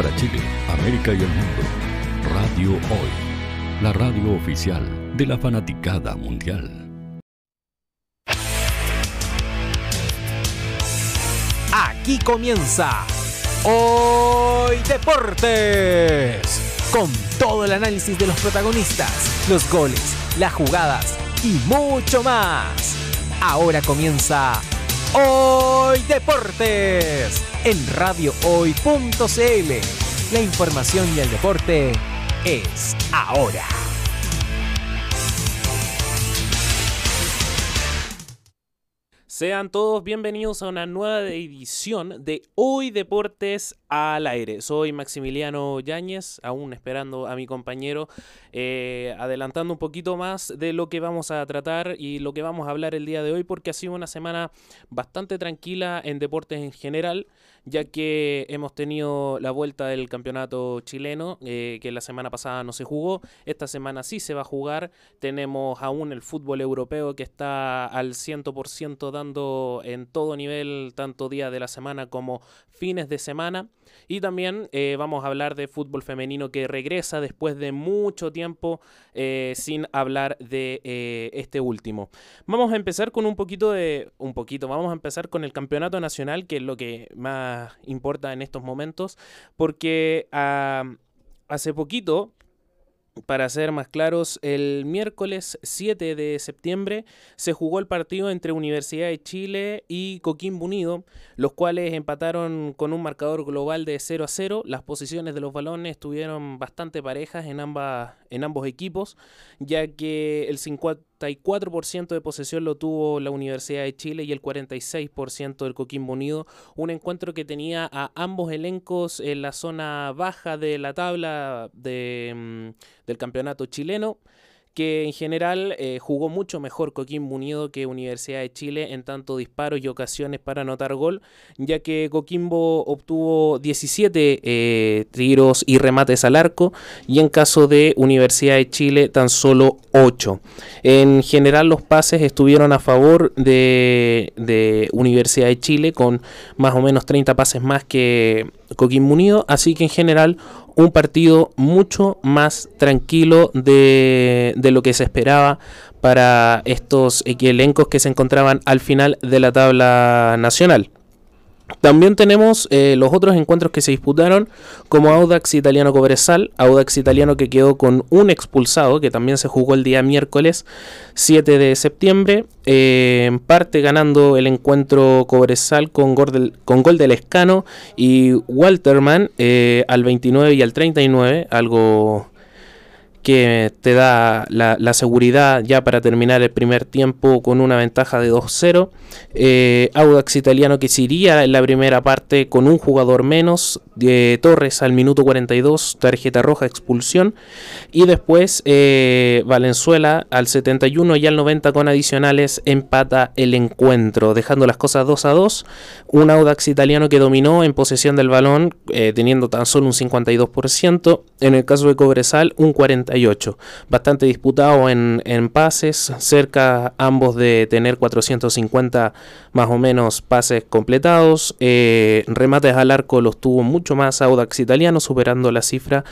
para Chile, América y el mundo. Radio Hoy, la radio oficial de la fanaticada mundial. Aquí comienza Hoy Deportes, con todo el análisis de los protagonistas, los goles, las jugadas y mucho más. Ahora comienza Hoy Deportes en radiohoy.cl. La información y el deporte es ahora. Sean todos bienvenidos a una nueva edición de Hoy Deportes al aire. Soy Maximiliano Yáñez, aún esperando a mi compañero, eh, adelantando un poquito más de lo que vamos a tratar y lo que vamos a hablar el día de hoy, porque ha sido una semana bastante tranquila en deportes en general ya que hemos tenido la vuelta del campeonato chileno, eh, que la semana pasada no se jugó, esta semana sí se va a jugar, tenemos aún el fútbol europeo que está al 100% dando en todo nivel, tanto día de la semana como fines de semana. Y también eh, vamos a hablar de fútbol femenino que regresa después de mucho tiempo eh, sin hablar de eh, este último. Vamos a empezar con un poquito de... Un poquito, vamos a empezar con el campeonato nacional, que es lo que más importa en estos momentos, porque ah, hace poquito para ser más claros, el miércoles 7 de septiembre se jugó el partido entre Universidad de Chile y Coquimbo Unido, los cuales empataron con un marcador global de 0 a 0. Las posiciones de los balones estuvieron bastante parejas en, ambas, en ambos equipos, ya que el 54% de posesión lo tuvo la Universidad de Chile y el 46% del Coquimbo Unido. Un encuentro que tenía a ambos elencos en la zona baja de la tabla de, mm, del campeonato chileno que en general eh, jugó mucho mejor Coquimbo Unido que Universidad de Chile en tanto disparos y ocasiones para anotar gol, ya que Coquimbo obtuvo 17 eh, tiros y remates al arco y en caso de Universidad de Chile tan solo 8. En general los pases estuvieron a favor de, de Universidad de Chile con más o menos 30 pases más que Coquimbo Unido, así que en general un partido mucho más tranquilo de, de lo que se esperaba para estos elencos que se encontraban al final de la tabla nacional. También tenemos eh, los otros encuentros que se disputaron, como Audax Italiano Cobresal, Audax Italiano que quedó con un expulsado, que también se jugó el día miércoles 7 de septiembre, eh, en parte ganando el encuentro Cobresal con gol del, con gol del Escano y Walterman eh, al 29 y al 39, algo que te da la, seguridad ya para terminar el primer tiempo con una ventaja de 2-0. Eh, Audax italiano que se iría en la primera parte con un jugador menos, de Torres al minuto 42, tarjeta roja, expulsión. Y después eh, Valenzuela al 71 y al 90 con adicionales empata el encuentro, dejando las cosas 2 a 2. Un Audax italiano que dominó en posesión del balón, eh, teniendo tan solo un 52%. En el caso de Cobresal, un 40%. Bastante disputado en, pases, cerca ambos de tener 450 más o menos pases completados. Eh, remates al arco los tuvo mucho más Audax Italiano, superando la cifra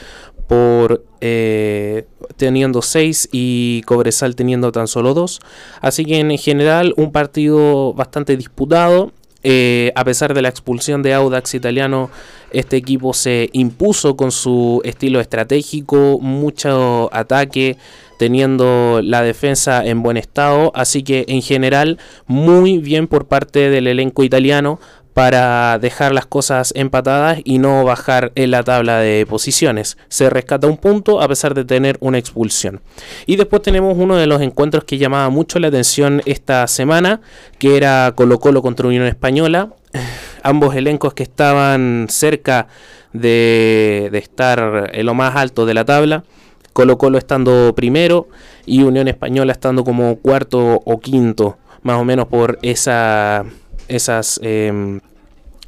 por eh, teniendo 6 y Cobresal teniendo tan solo 2. Así que en general un partido bastante disputado. Eh, a pesar de la expulsión de Audax italiano, este equipo se impuso con su estilo estratégico, mucho ataque, teniendo la defensa en buen estado. Así que en general, muy bien por parte del elenco italiano para dejar las cosas empatadas y no bajar en la tabla de posiciones. Se rescata un punto a pesar de tener una expulsión. Y después tenemos uno de los encuentros que llamaba mucho la atención esta semana, que era Colo Colo contra Unión Española. Ambos elencos que estaban cerca de, de estar en lo más alto de la tabla. Colo Colo estando primero y Unión Española estando como cuarto o quinto, más o menos por esa esas, em,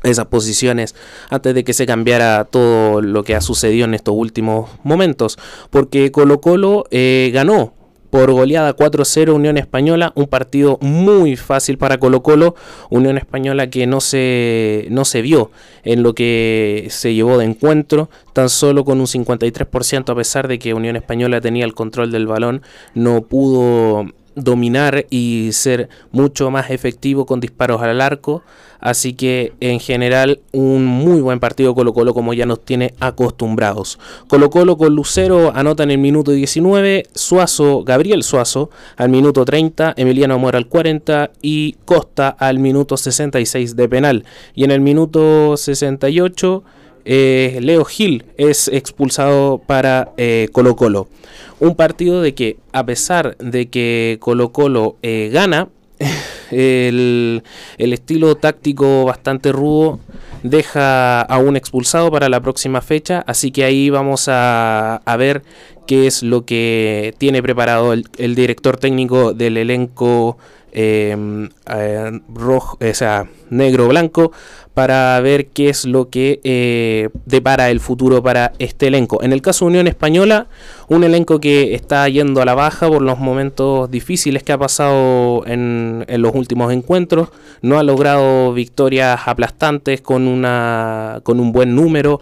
esas posiciones antes de que se cambiara todo lo que ha sucedido en estos últimos momentos. Porque Colo Colo eh, ganó por goleada 4-0 Unión Española, un partido muy fácil para Colo Colo, Unión Española que no se, no se vio en lo que se llevó de encuentro, tan solo con un 53% a pesar de que Unión Española tenía el control del balón, no pudo dominar y ser mucho más efectivo con disparos al arco. Así que en general un muy buen partido Colo Colo como ya nos tiene acostumbrados. Colo Colo con Lucero anota en el minuto 19, Suazo, Gabriel Suazo al minuto 30, Emiliano Mora al 40 y Costa al minuto 66 de penal. Y en el minuto 68 eh, Leo Gil es expulsado para eh, Colo Colo. Un partido de que a pesar de que Colo Colo eh, gana, el, estilo táctico bastante rudo deja a un expulsado para la próxima fecha, así que ahí vamos a, ver qué es lo que tiene preparado el, director técnico del elenco rojo, negro-blanco para ver qué es lo que eh, depara el futuro para este elenco. En el caso de Unión Española, un elenco que está yendo a la baja por los momentos difíciles que ha pasado en, en los últimos encuentros, no ha logrado victorias aplastantes con, una, con un buen número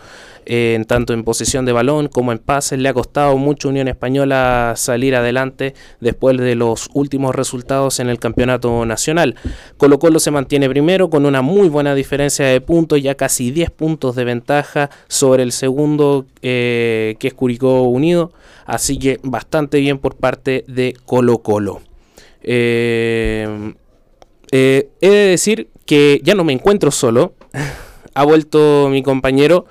en tanto en posesión de balón como en pases. Le ha costado mucho Unión Española salir adelante después de los últimos resultados en el campeonato nacional. Colo Colo se mantiene primero con una muy buena diferencia de puntos, ya casi 10 puntos de ventaja sobre el segundo eh, que es Curicó Unido. Así que bastante bien por parte de Colo Colo. Eh, eh, he de decir que ya no me encuentro solo. ha vuelto mi compañero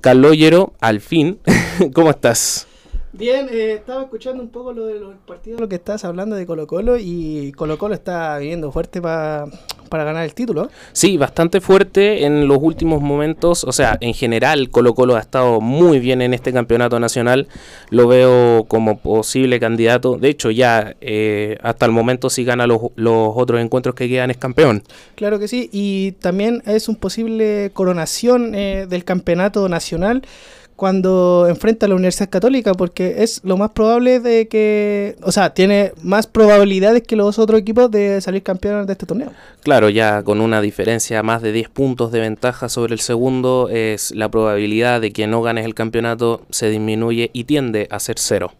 Caloyero, al fin. ¿Cómo estás? Bien, eh, estaba escuchando un poco lo de los partidos, lo que estás hablando de Colo Colo y Colo Colo está viniendo fuerte para ganar el título. Sí, bastante fuerte en los últimos momentos, o sea, en general Colo Colo ha estado muy bien en este campeonato nacional, lo veo como posible candidato, de hecho ya eh, hasta el momento si gana los, otros encuentros que quedan es campeón. Claro que sí, y también es un posible coronación eh, del campeonato nacional cuando enfrenta a la Universidad Católica, porque es lo más probable de que, o sea, tiene más probabilidades que los otros equipos de salir campeones de este torneo. Claro, ya con una diferencia más de 10 puntos de ventaja sobre el segundo, es la probabilidad de que no ganes el campeonato se disminuye y tiende a ser cero.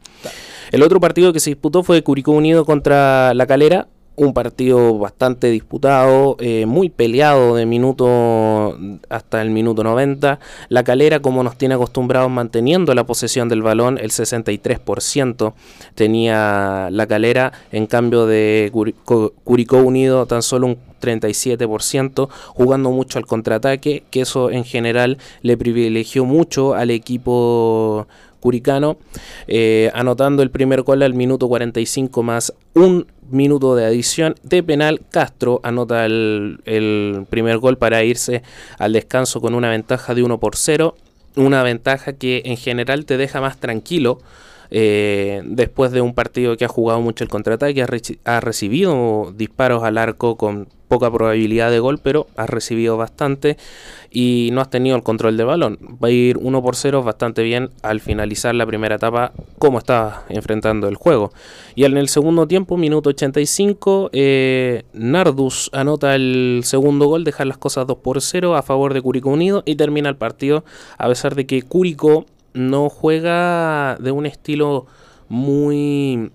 El otro partido que se disputó fue Curicó Unido contra La Calera, un partido bastante disputado, eh, muy peleado de minuto hasta el minuto 90. La calera, como nos tiene acostumbrados, manteniendo la posesión del balón, el 63% tenía la calera, en cambio de Curicó Unido tan solo un 37%, jugando mucho al contraataque, que eso en general le privilegió mucho al equipo Curicano, eh, anotando el primer gol al minuto 45 más un minuto de adición de penal. Castro anota el, el primer gol para irse al descanso con una ventaja de 1 por 0. Una ventaja que en general te deja más tranquilo eh, después de un partido que ha jugado mucho el contraataque, ha, ha, recibido disparos al arco con poca probabilidad de gol, pero ha recibido bastante y no has tenido el control de balón. Va a ir 1 por 0 bastante bien al finalizar la primera etapa, como estaba enfrentando el juego. Y en el segundo tiempo, minuto 85, eh, Nardus anota el segundo gol, deja las cosas 2 por 0 a favor de Curicó Unido y termina el partido, a pesar de que Curicó no juega de un estilo muy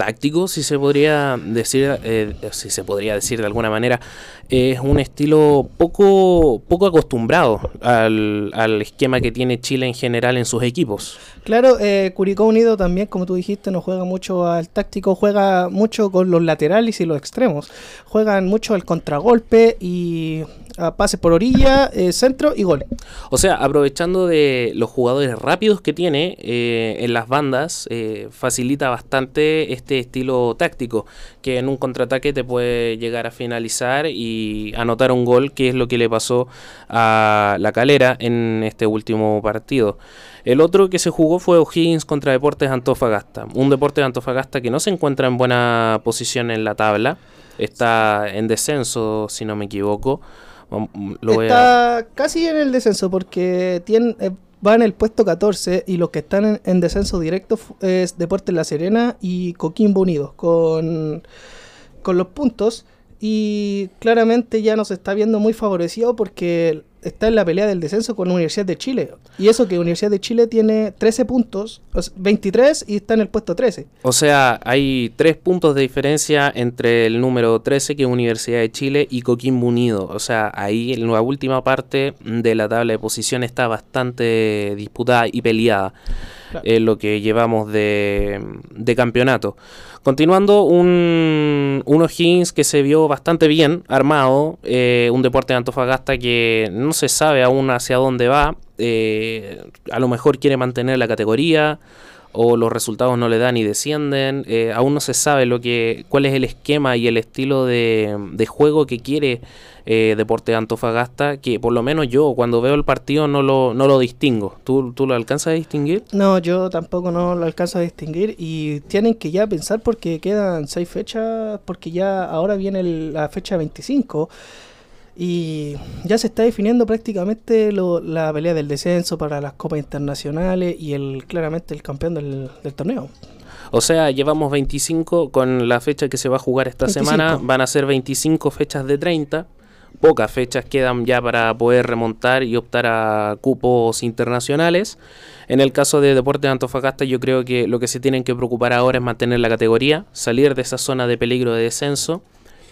táctico, si se podría decir, eh, si se podría decir de alguna manera, es un estilo poco, poco acostumbrado al, al, esquema que tiene Chile en general en sus equipos. Claro, eh, Curicó Unido también, como tú dijiste, no juega mucho al táctico, juega mucho con los laterales y los extremos. Juegan mucho al contragolpe y a pases por orilla, eh, centro y gol. O sea, aprovechando de los jugadores rápidos que tiene eh, en las bandas, facilita bastante este estilo táctico, que en un contraataque te puede llegar a finalizar y anotar un gol, que es lo que le pasó a la calera en este último partido. El otro que se jugó fue O'Higgins contra Deportes Antofagasta. Un Deportes Antofagasta que no se encuentra en buena posición en la tabla. Está en descenso, si no me equivoco. Está casi en el descenso porque tiene, eh, va en el puesto 14 y los que están en, en descenso directo es Deportes La Serena y Coquimbo Unidos con, con los puntos. Y claramente ya nos está viendo muy favorecido porque está en la pelea del descenso con la Universidad de Chile y eso que Universidad de Chile tiene 13 puntos, o sea, 23 y está en el puesto 13. O sea, hay tres puntos de diferencia entre el número 13, que es Universidad de Chile, y Coquimbo Unido. O sea, ahí en la última parte de la tabla de posición está bastante disputada y peleada. Claro. en lo que llevamos de, de campeonato. Continuando, un, un O'Higgins que se vio bastante bien armado, eh, un deporte de Antofagasta que no se sabe aún hacia dónde va, eh, a lo mejor quiere mantener la categoría o los resultados no le dan y descienden, eh, aún no se sabe lo que, cuál es el esquema y el estilo de, de juego que quiere eh, Deporte de Antofagasta, que por lo menos yo cuando veo el partido no lo, no lo distingo. ¿Tú, ¿Tú lo alcanzas a distinguir? No, yo tampoco no lo alcanzo a distinguir y tienen que ya pensar porque quedan seis fechas, porque ya ahora viene el- la fecha 25 y ya se está definiendo prácticamente lo- la pelea del descenso para las copas internacionales y el claramente el campeón del, del torneo. O sea, llevamos 25 con la fecha que se va a jugar esta 25. semana. Van a ser 25 fechas de 30. Pocas fechas quedan ya para poder remontar y optar a cupos internacionales. En el caso de Deportes de Antofagasta, yo creo que lo que se tienen que preocupar ahora es mantener la categoría, salir de esa zona de peligro de descenso,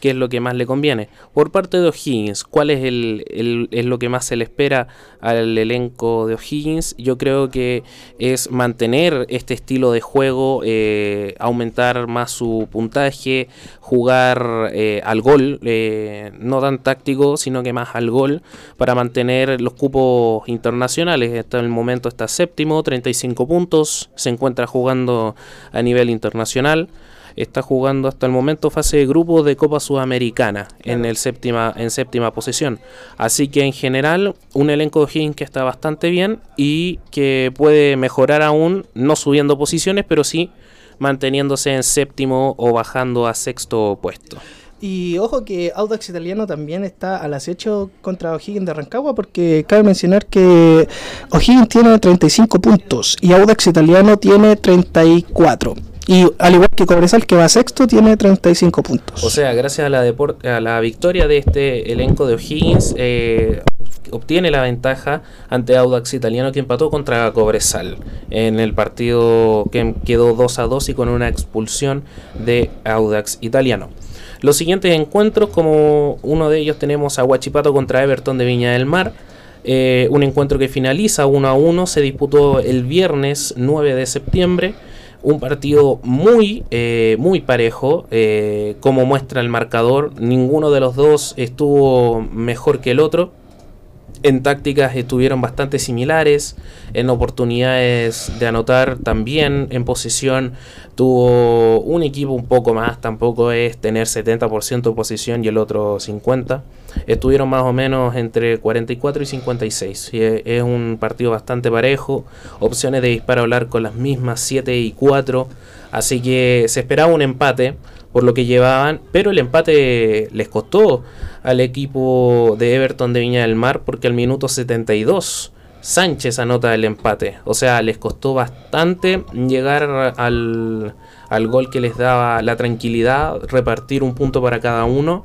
que es lo que más le conviene. Por parte de O'Higgins, ¿cuál es, el- es lo que más se le espera al elenco de O'Higgins? Yo creo que es mantener este estilo de juego, eh, aumentar más su puntaje, jugar eh, al gol, eh, no tan táctico, sino que más al gol, para mantener los cupos internacionales. Hasta el momento está séptimo, 35 puntos, se encuentra jugando a nivel internacional. Está jugando hasta el momento fase de grupo de Copa Sudamericana en el séptima en séptima posición. Así que en general un elenco de O'Higgins que está bastante bien y que puede mejorar aún, no subiendo posiciones, pero sí manteniéndose en séptimo o bajando a sexto puesto. Y ojo que Audax Italiano también está al acecho contra O'Higgins de Rancagua porque cabe mencionar que O'Higgins tiene 35 puntos y Audax Italiano tiene 34. Y al igual que Cobresal que va sexto tiene 35 puntos. O sea, gracias a la, a la victoria de este elenco de O'Higgins, eh, obtiene la ventaja ante Audax Italiano que empató contra Cobresal en el partido que quedó 2 a 2 y con una expulsión de Audax Italiano. Los siguientes encuentros, como uno de ellos tenemos a Huachipato contra Everton de Viña del Mar. eh, un encuentro que finaliza 1 a 1, se disputó el viernes 9 de septiembre. Un partido muy, eh, muy parejo, eh, como muestra el marcador. Ninguno de los dos estuvo mejor que el otro. En tácticas estuvieron bastante similares, en oportunidades de anotar también, en posición tuvo un equipo un poco más, tampoco es tener 70% de posición y el otro 50%. Estuvieron más o menos entre 44 y 56. Y es un partido bastante parejo, opciones de disparo al arco las mismas, 7 y 4. Así que se esperaba un empate por lo que llevaban, pero el empate les costó al equipo de Everton de Viña del Mar porque al minuto 72 Sánchez anota el empate. O sea, les costó bastante llegar al, al gol que les daba la tranquilidad, repartir un punto para cada uno.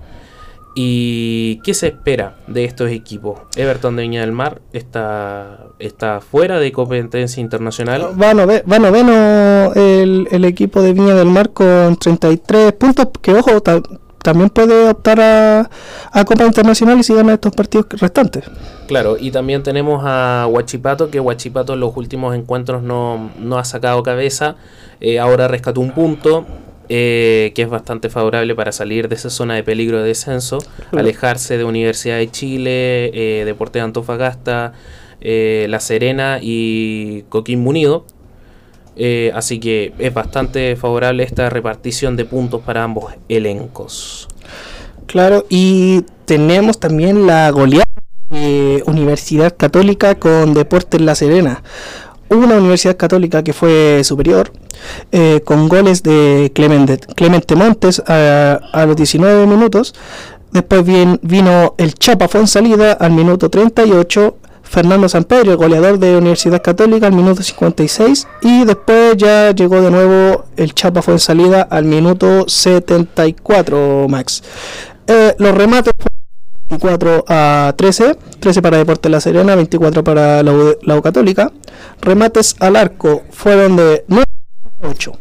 ¿Y qué se espera de estos equipos? Everton de Viña del Mar está, está fuera de competencia internacional. Va, nove- va noveno el, el equipo de Viña del Mar con 33 puntos, que ojo, ta- también puede optar a, a Copa Internacional y si gana estos partidos restantes. Claro, y también tenemos a Huachipato, que Huachipato en los últimos encuentros no, no ha sacado cabeza. Eh, ahora rescató un punto, eh, que es bastante favorable para salir de esa zona de peligro de descenso, alejarse de Universidad de Chile, eh, Deporte de Antofagasta, eh, La Serena y Coquimbo Unido. Eh, así que es bastante favorable esta repartición de puntos para ambos elencos. Claro, y tenemos también la goleada de Universidad Católica con Deportes La Serena. Una Universidad Católica que fue superior, eh, con goles de Clemente, Clemente Montes a, los 19 minutos. Después bien, vino el Chapa Fonsalida al minuto 38, Fernando Sampedro, el goleador de Universidad Católica, al minuto 56. Y después ya llegó de nuevo el Chapa fue en salida al minuto 74, Max. Eh, los remates 24 a 13, 13 para Deportes La Serena, 24 para la U, la U Católica. Remates al arco fueron de 9 a 8.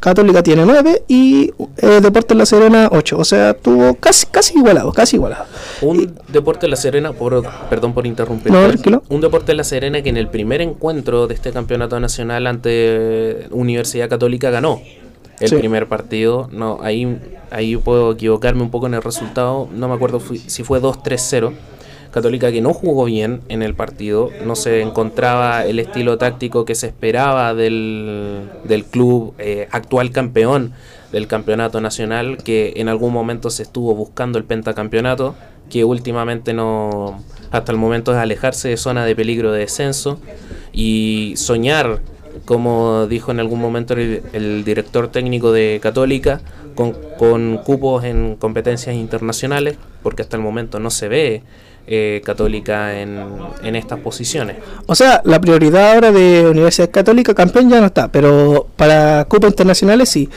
Católica tiene 9 y eh, Deportes La Serena 8. O sea, tuvo casi casi igualado, casi igualado. Un Deporte La Serena, por, perdón por interrumpir. No, tranquilo. Un Deporte La Serena que en el primer encuentro de este campeonato nacional ante Universidad Católica ganó el Sí. primer partido. No, ahí, ahí puedo equivocarme un poco en el resultado. No me acuerdo fui- si fue 2-3-0. Católica que no jugó bien en el partido, no se encontraba el estilo táctico que se esperaba del, del club eh, actual campeón del campeonato nacional, que en algún momento se estuvo buscando el pentacampeonato, que últimamente no, hasta el momento es alejarse de zona de peligro de descenso y soñar, como dijo en algún momento el, director técnico de Católica, con, cupos en competencias internacionales, porque hasta el momento no se ve eh, Católica en, en estas posiciones. O sea, la prioridad ahora de Universidad Católica campeón ya no está, pero para Copa Internacionales sí.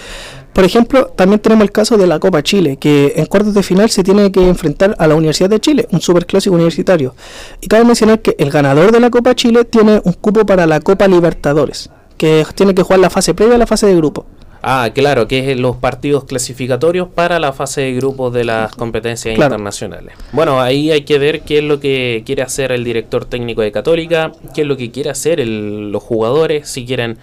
Por ejemplo, también tenemos el caso de la Copa Chile, que en cuartos de final se tiene que enfrentar a la Universidad de Chile, un superclásico universitario. Y cabe mencionar que el ganador de la Copa Chile tiene un cupo para la Copa Libertadores, que tiene que jugar la fase previa a la fase de grupo. Ah, claro, que es los partidos clasificatorios para la fase de grupos de las competencias Claro. internacionales. Bueno, ahí hay que ver qué es lo que quiere hacer el director técnico de Católica, qué es lo que quiere hacer el- los jugadores, si quieren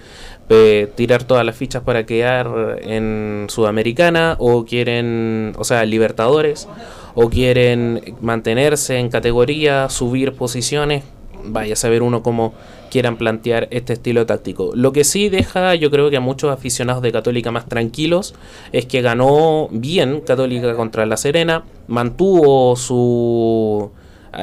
eh, tirar todas las fichas para quedar en Sudamericana o quieren, o sea, Libertadores, o quieren mantenerse en categoría, subir posiciones. Vaya a saber uno cómo quieran plantear este estilo táctico. Lo que sí deja, yo creo que a muchos aficionados de Católica más tranquilos, es que ganó bien Católica contra La Serena, mantuvo su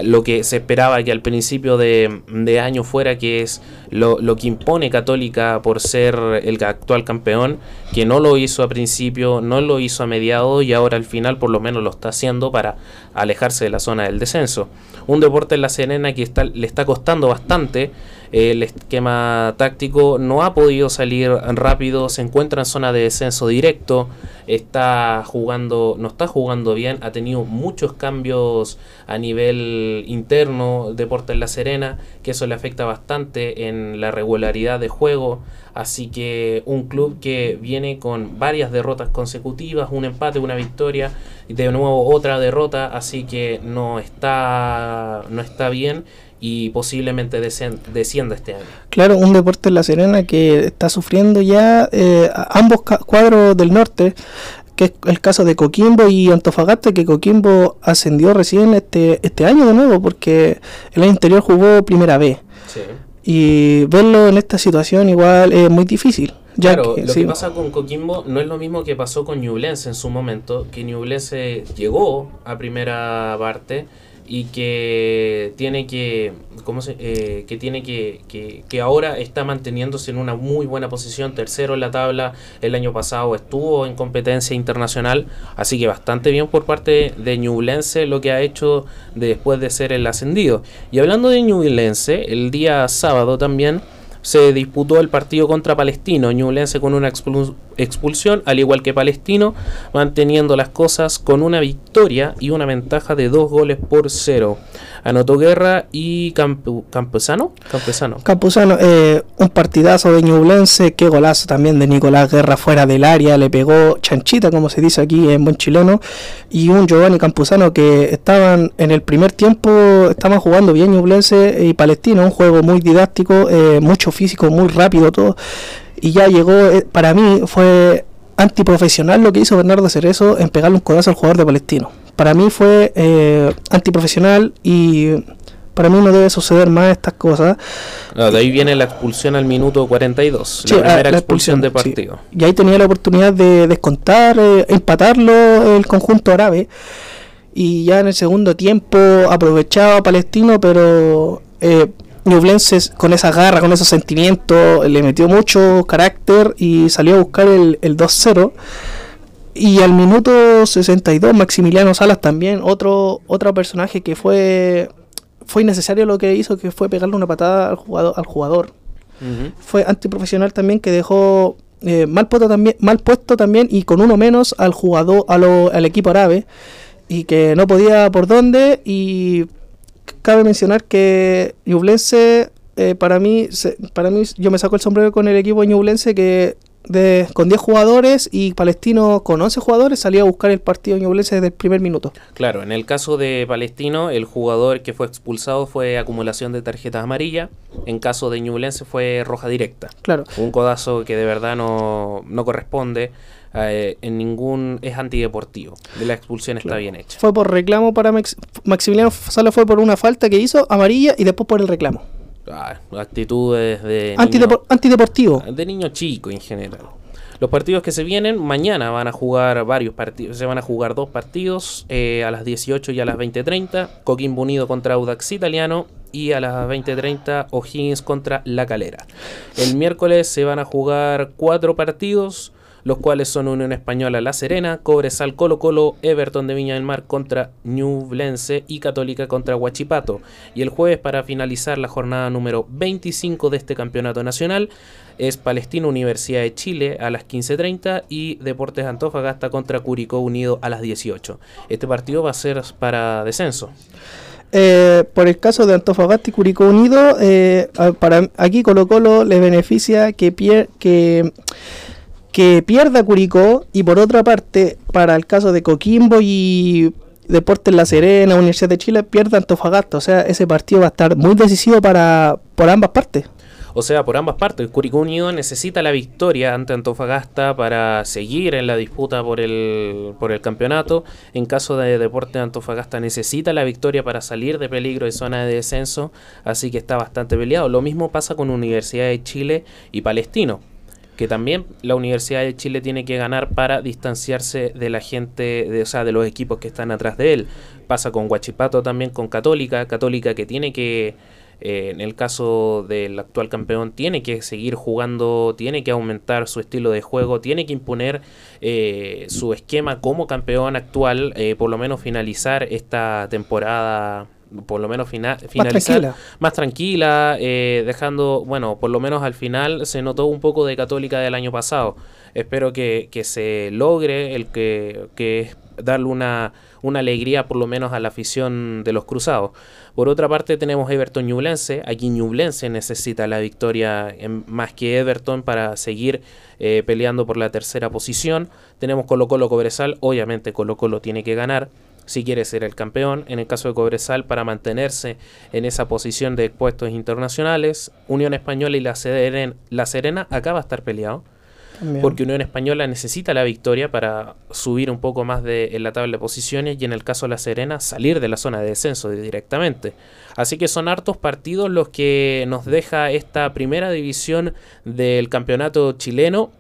lo que se esperaba que al principio de, año fuera, que es lo, que impone Católica por ser el actual campeón, que no lo hizo a principio, no lo hizo a mediados y ahora al final por lo menos lo está haciendo para alejarse de la zona del descenso. Un deporte en La Serena que le está costando bastante, el esquema táctico no ha podido salir rápido, se encuentra en zona de descenso directo, está jugando, no está jugando bien, ha tenido muchos cambios a nivel interno, Deportes La Serena, que eso le afecta bastante en la regularidad de juego, así que un club que viene con varias derrotas consecutivas, un empate, una victoria, y de nuevo otra derrota, así que no está, no está bien y posiblemente descienda este año. Claro, un deporte en La Serena que está sufriendo ya eh, ambos cuadros del norte, que es el caso de Coquimbo y Antofagasta, que Coquimbo ascendió recién este, este año de nuevo, porque el año anterior jugó primera vez. Y verlo en esta situación igual es muy difícil. Ya claro, que, lo sí, que pasa con Coquimbo no es lo mismo que pasó con Ñublense en su momento, que Ñublense llegó a primera parte y que tiene que, ¿cómo se, eh, que tiene que, que, ahora está manteniéndose en una muy buena posición, tercero en la tabla, el año pasado estuvo en competencia internacional, así que bastante bien por parte de Ñublense lo que ha hecho después de ser el ascendido. Y hablando de Ñublense, el día sábado también se disputó el partido contra Palestino, Ñublense con una expul- expulsión, al igual que Palestino, manteniendo las cosas con una victoria y una ventaja de dos goles por cero. Anotó Guerra y Campu- Campesano. Campesano. Campuzano, eh, un partidazo de Ñublense, qué golazo también de Nicolás Guerra fuera del área, le pegó chanchita, como se dice aquí en buen chileno, y un Giovanni Campuzano que estaban en el primer tiempo, estaban jugando bien Ñublense y Palestino, un juego muy didáctico, eh, mucho físico, muy rápido todo, y ya llegó, eh, para mí fue antiprofesional lo que hizo Bernardo Cerezo en pegarle un codazo al jugador de Palestino. Para mí fue eh, antiprofesional y para mí no debe suceder más estas cosas. De ahí viene la expulsión al minuto 42, Sí, la ah, primera la expulsión de expulsión, sí. partido. Y ahí tenía la oportunidad de descontar, eh, empatarlo el conjunto árabe. Y ya en el segundo tiempo aprovechaba Palestino, pero eh, Ñublense con esa garra, con esos sentimientos, le metió mucho carácter y salió a buscar el, el 2-0. Y al minuto 62, Maximiliano Salas también, otro, otro personaje que fue fue innecesario lo que hizo, que fue pegarle una patada al jugador. Al jugador. Ujú. Fue antiprofesional también que dejó eh, mal, puesto también, mal puesto también y con uno menos al jugador, a lo- al equipo árabe y que no podía por dónde y cabe mencionar que Ñublense eh, para mí se- para mí yo me saco el sombrero con el equipo de Ñublense que de, con 10 jugadores y Palestino con 11 jugadores salía a buscar el partido de Ñublense desde el primer minuto. Claro, en el caso de Palestino, el jugador que fue expulsado fue acumulación de tarjetas amarillas. En caso de Ñublense fue roja directa. Claro. Un codazo que de verdad no, no corresponde eh, en ningún... es antideportivo. De la expulsión está bien hecha. Fue por reclamo para Max- Maximiliano Sala fue por una falta que hizo amarilla y después por el reclamo. Ah, actitudes de Antidepor- niño, antideportivo. de niño chico en general. Los partidos que se vienen, mañana van a jugar varios partidos, se van a jugar dos partidos eh, a las 18 y a las 20.30, Coquimbo Unido contra Audax Italiano y a las 20.30 O'Higgins contra La Calera. El miércoles se van a jugar cuatro partidos, los cuales son Unión Española La Serena, Cobresal Colo Colo, Everton de Viña del Mar contra Ñublense y Católica contra Huachipato. Y el jueves para finalizar la jornada número 25 de este campeonato nacional es Palestino Universidad de Chile a las 15.30 y Deportes Antofagasta contra Curicó Unido a las 18. Este partido va a ser para descenso. Eh, por el caso de Antofagasta y Curicó Unido, eh, para aquí Colo Colo le beneficia que, pier- que, que pierda Curicó y por otra parte, para el caso de Coquimbo y Deportes La Serena, Universidad de Chile, pierda Antofagasta. O sea, ese partido va a estar muy decisivo para por ambas partes. O sea, por ambas partes. Curicó Unido necesita la victoria ante Antofagasta para seguir en la disputa por el, por el campeonato. En caso de Deporte Antofagasta necesita la victoria para salir de peligro de zona de descenso. Así que está bastante peleado. Lo mismo pasa con Universidad de Chile y Palestino. Que también la Universidad de Chile tiene que ganar para distanciarse de la gente, de, o sea, de los equipos que están atrás de él. Pasa con Huachipato también, con Católica. Católica que tiene que eh, en el caso del actual campeón, tiene que seguir jugando, tiene que aumentar su estilo de juego, tiene que imponer eh, su esquema como campeón actual, eh, por lo menos finalizar esta temporada. Por lo menos fina- finalizar tranquila. más tranquila, eh, dejando, bueno, por lo menos al final se notó un poco de Católica del año pasado. Espero que, que se logre el que, que es darle una, una alegría por lo menos a la afición de los cruzados. Por otra parte tenemos Everton Ñublense. Aquí Ñublense necesita la victoria en- más que Everton para seguir eh, peleando por la tercera posición. Tenemos Colo Colo Cobresal. Obviamente Colo Colo tiene que ganar si quiere ser el campeón. En el caso de Cobresal, para mantenerse en esa posición de puestos internacionales. Unión Española y la Serena, la Serena acá va a estar peleado. También. Porque Unión Española necesita la victoria para subir un poco más de, en la tabla de posiciones y en el caso de La Serena salir de la zona de descenso directamente. Así que son hartos partidos los que nos deja esta primera división del campeonato chileno.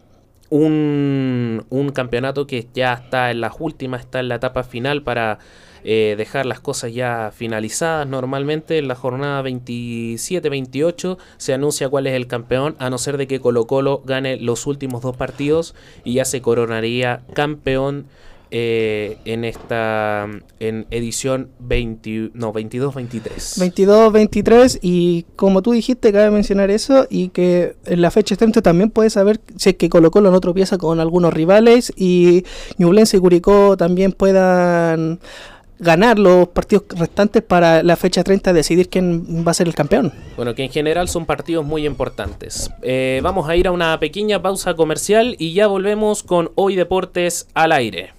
Un, un campeonato que ya está en las últimas, está en la etapa final para eh, dejar las cosas ya finalizadas. Normalmente en la jornada 27-28 se anuncia cuál es el campeón, a no ser de que Colo Colo gane los últimos dos partidos y ya se coronaría campeón eh, en esta en edición 20, no, 22-23. 22-23 y como tú dijiste, cabe mencionar eso y que en la fecha extensa también puedes saber si es que Colo Colo no tropieza con algunos rivales y Ñublense y Curicó también puedan ganar los partidos restantes para la fecha 30 decidir quién va a ser el campeón. Bueno, que en general son partidos muy importantes. Eh, vamos a ir a una pequeña pausa comercial y ya volvemos con Hoy Deportes al aire.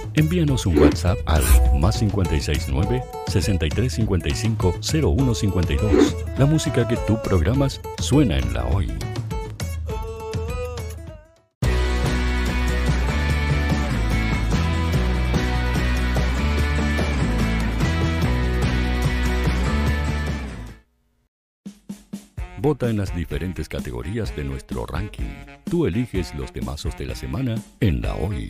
Envíanos un WhatsApp al más 569 6355 0152. La música que tú programas suena en la hoy. Vota en las diferentes categorías de nuestro ranking. Tú eliges los temazos de la semana en la hoy.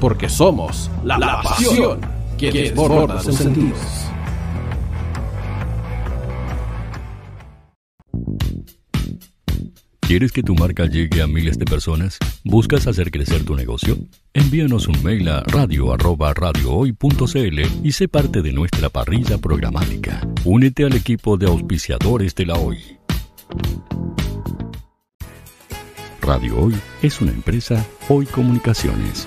Porque somos la, la pasión que desborda sus sentidos. ¿Quieres que tu marca llegue a miles de personas? ¿Buscas hacer crecer tu negocio? Envíanos un mail a radio@radiohoy.cl y sé parte de nuestra parrilla programática. Únete al equipo de auspiciadores de la Hoy. Radio Hoy es una empresa Hoy Comunicaciones.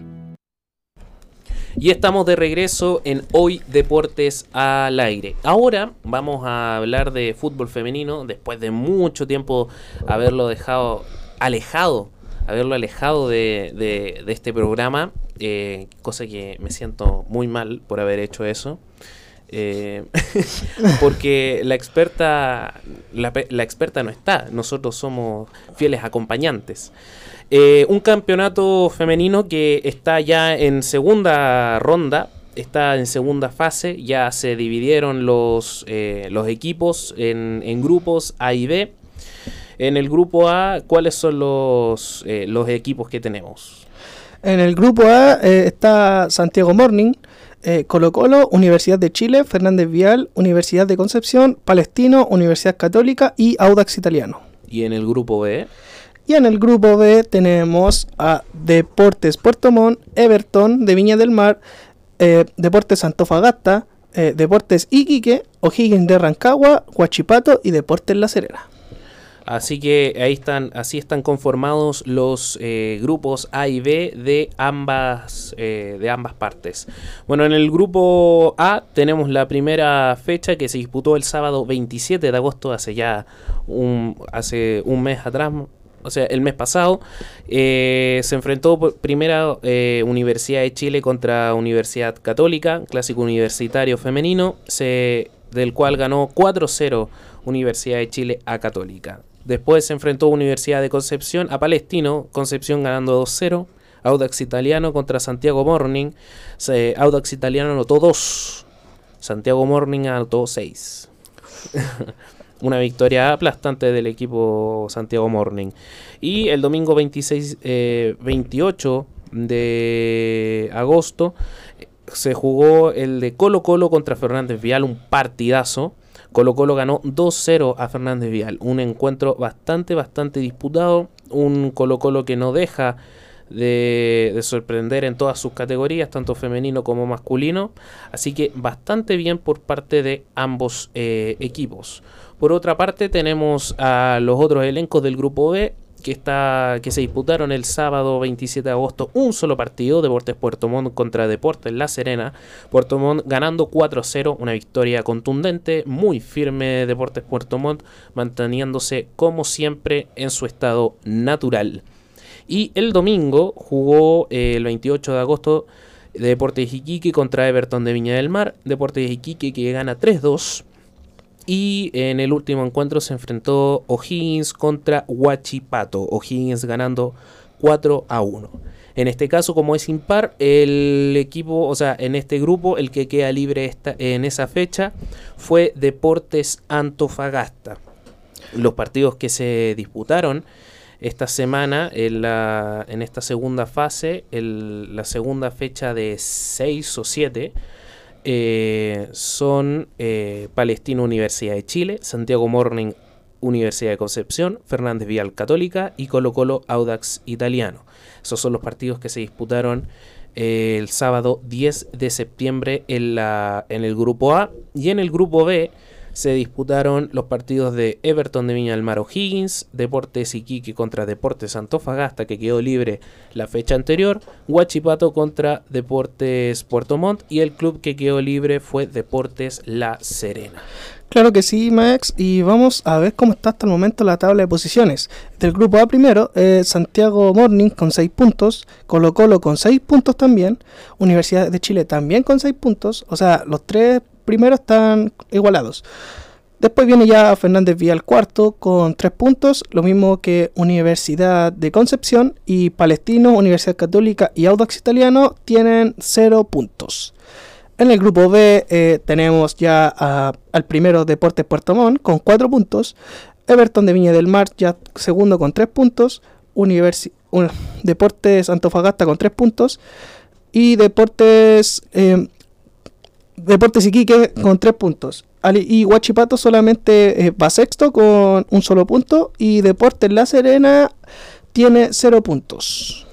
Y estamos de regreso en Hoy Deportes al Aire. Ahora vamos a hablar de fútbol femenino después de mucho tiempo haberlo dejado alejado, haberlo alejado de, de, este programa, eh, cosa que me siento muy mal por haber hecho eso. Eh, porque la experta la, la, experta no está, nosotros somos fieles acompañantes. Eh, un campeonato femenino que está ya en segunda ronda, está en segunda fase, ya se dividieron los, eh, los equipos en, en, grupos A y B. En el grupo A, ¿cuáles son los, eh, los equipos que tenemos? En el grupo A está Santiago Morning, Colo Colo, Universidad de Chile, Fernández Vial, Universidad de Concepción, Palestino, Universidad Católica y Audax Italiano. ¿Y en el grupo B? Y en el grupo B tenemos a Deportes Puerto Montt, Everton de Viña del Mar, eh, Deportes Antofagasta, eh, Deportes Iquique, O'Higgins de Rancagua, Huachipato y Deportes La Serena. Así que ahí están, así están conformados los eh, grupos A y B de ambas, de ambas partes. Bueno, en el grupo A tenemos la primera fecha que se disputó el sábado 27 de agosto, hace ya un, hace un mes atrás, o sea, el mes pasado, eh, se enfrentó primera eh, Universidad de Chile contra Universidad Católica, clásico universitario femenino, del cual ganó 4-0 Universidad de Chile a Católica. Después se enfrentó Universidad de Concepción a Palestino, Concepción ganando 2-0. Audax Italiano contra Santiago Morning. Audax Italiano anotó 2. Santiago Morning anotó 6. una victoria aplastante del equipo Santiago Morning. Y el domingo 26, 28 eh, de agosto se jugó el de Colo Colo contra Fernández Vial, un partidazo. Colo Colo ganó 2-0 a Fernández Vial, un encuentro bastante, bastante disputado, un Colo Colo que no deja de, sorprender en todas sus categorías, tanto femenino como masculino, así que bastante bien por parte de ambos eh, equipos. Por otra parte, tenemos a los otros elencos del grupo B que, está, que se disputaron el sábado 27 de agosto un solo partido, Deportes Puerto Montt contra Deportes La Serena. Puerto Montt ganando 4-0, una victoria contundente, muy firme Deportes Puerto Montt, manteniéndose como siempre en su estado natural. Y el domingo jugó eh, el 28 de agosto Deportes Iquique contra Everton de Viña del Mar. Deportes Iquique que gana 3-2. Y en el último encuentro se enfrentó O'Higgins contra Huachipato. O'Higgins ganando 4 a 1. En este caso, como es impar, el equipo, o sea, en este grupo, el que queda libre esta, en esa fecha fue Deportes Antofagasta. Los partidos que se disputaron esta semana, en, la, en esta segunda fase, la segunda fecha de 6 o 7, eh, son eh, Palestino Universidad de Chile, Santiago Morning Universidad de Concepción, Fernández Vial Católica y Colo Colo Audax Italiano. Esos son los partidos que se disputaron eh, el sábado 10 de septiembre en, la, en el grupo A y en el grupo B se disputaron los partidos de Everton de Viña del Mar O'Higgins, Deportes Iquique contra Deportes Antofagasta, que quedó libre la fecha anterior, Huachipato contra Deportes Puerto Montt y el club que quedó libre fue Deportes La Serena. Claro que sí, Max, y vamos a ver cómo está hasta el momento la tabla de posiciones. Del grupo A primero, eh, Santiago Morning con 6 puntos, Colo Colo con 6 puntos también, Universidad de Chile también con 6 puntos, o sea, los tres primero están igualados. Después viene ya Fernández Vial cuarto con tres puntos, lo mismo que Universidad de Concepción y Palestino, Universidad Católica y Audax Italiano tienen cero puntos. En el grupo B eh, tenemos ya al primero Deportes Puerto Montt con 4 puntos. Everton de Viña del Mar ya segundo con 3 puntos. Universi Deportes Antofagasta con 3 puntos. Y Deportes, eh, Deportes Iquique con 3 puntos. Y Huachipato solamente eh, va sexto con un solo punto. Y Deportes La Serena tiene 0 puntos.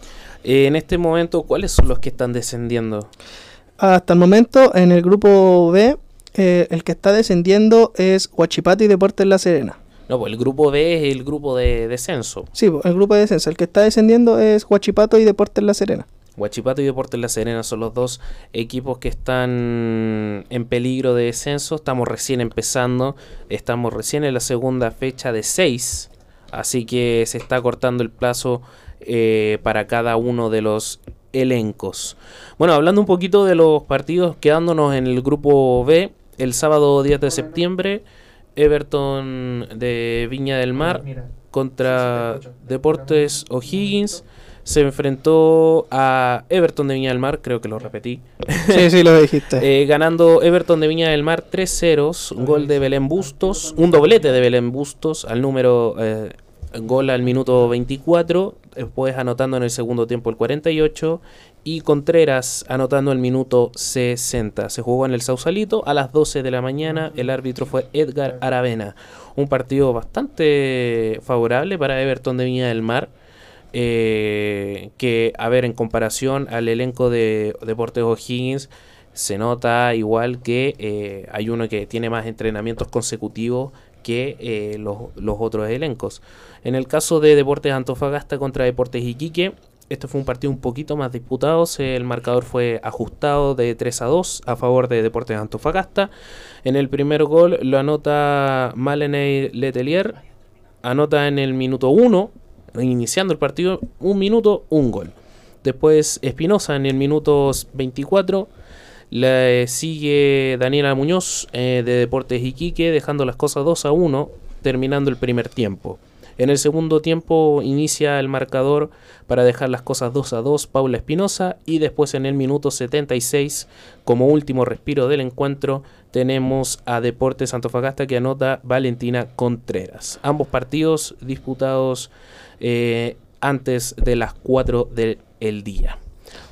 en este momento, ¿cuáles son los que están descendiendo? Hasta el momento, en el grupo B, eh, el que está descendiendo es Huachipato y Deportes La Serena. No, pues el grupo B es el grupo de descenso. Sí, pues, el grupo de descenso. El que está descendiendo es Huachipato y Deportes La Serena. Huachipato y Deportes La Serena son los dos equipos que están en peligro de descenso. Estamos recién empezando. Estamos recién en la segunda fecha de seis. Así que se está cortando el plazo eh, para cada uno de los elencos. Bueno, hablando un poquito de los partidos, quedándonos en el grupo B, el sábado 10 de septiembre, Everton de Viña del Mar contra Deportes O'Higgins se enfrentó a Everton de Viña del Mar, creo que lo repetí. Sí, sí, lo dijiste. Eh, ganando Everton de Viña del Mar 3-0, un gol de Belén Bustos, un doblete de Belén Bustos al número eh, gol al minuto 24, después anotando en el segundo tiempo el 48 y Contreras anotando el minuto 60. Se jugó en el Sausalito a las 12 de la mañana, el árbitro fue Edgar Aravena. Un partido bastante favorable para Everton de Viña del Mar. Eh, que, a ver, en comparación al elenco de Deportes O'Higgins, se nota igual que eh, hay uno que tiene más entrenamientos consecutivos que eh, los, los, otros elencos. En el caso de Deportes Antofagasta contra Deportes Iquique, este fue un partido un poquito más disputado. El marcador fue ajustado de 3 a 2 a favor de Deportes Antofagasta. En el primer gol lo anota Maleney Letelier. Anota en el minuto 1, iniciando el partido, un minuto, un gol. Después Espinosa en el minuto 24. Le sigue Daniela Muñoz eh, de Deportes Iquique, dejando las cosas 2 a 1, terminando el primer tiempo. En el segundo tiempo inicia el marcador para dejar las cosas 2 a 2 Paula Espinosa y después en el minuto 76 como último respiro del encuentro tenemos a Deportes Antofagasta que anota Valentina Contreras. Ambos partidos disputados eh, antes de las 4 del día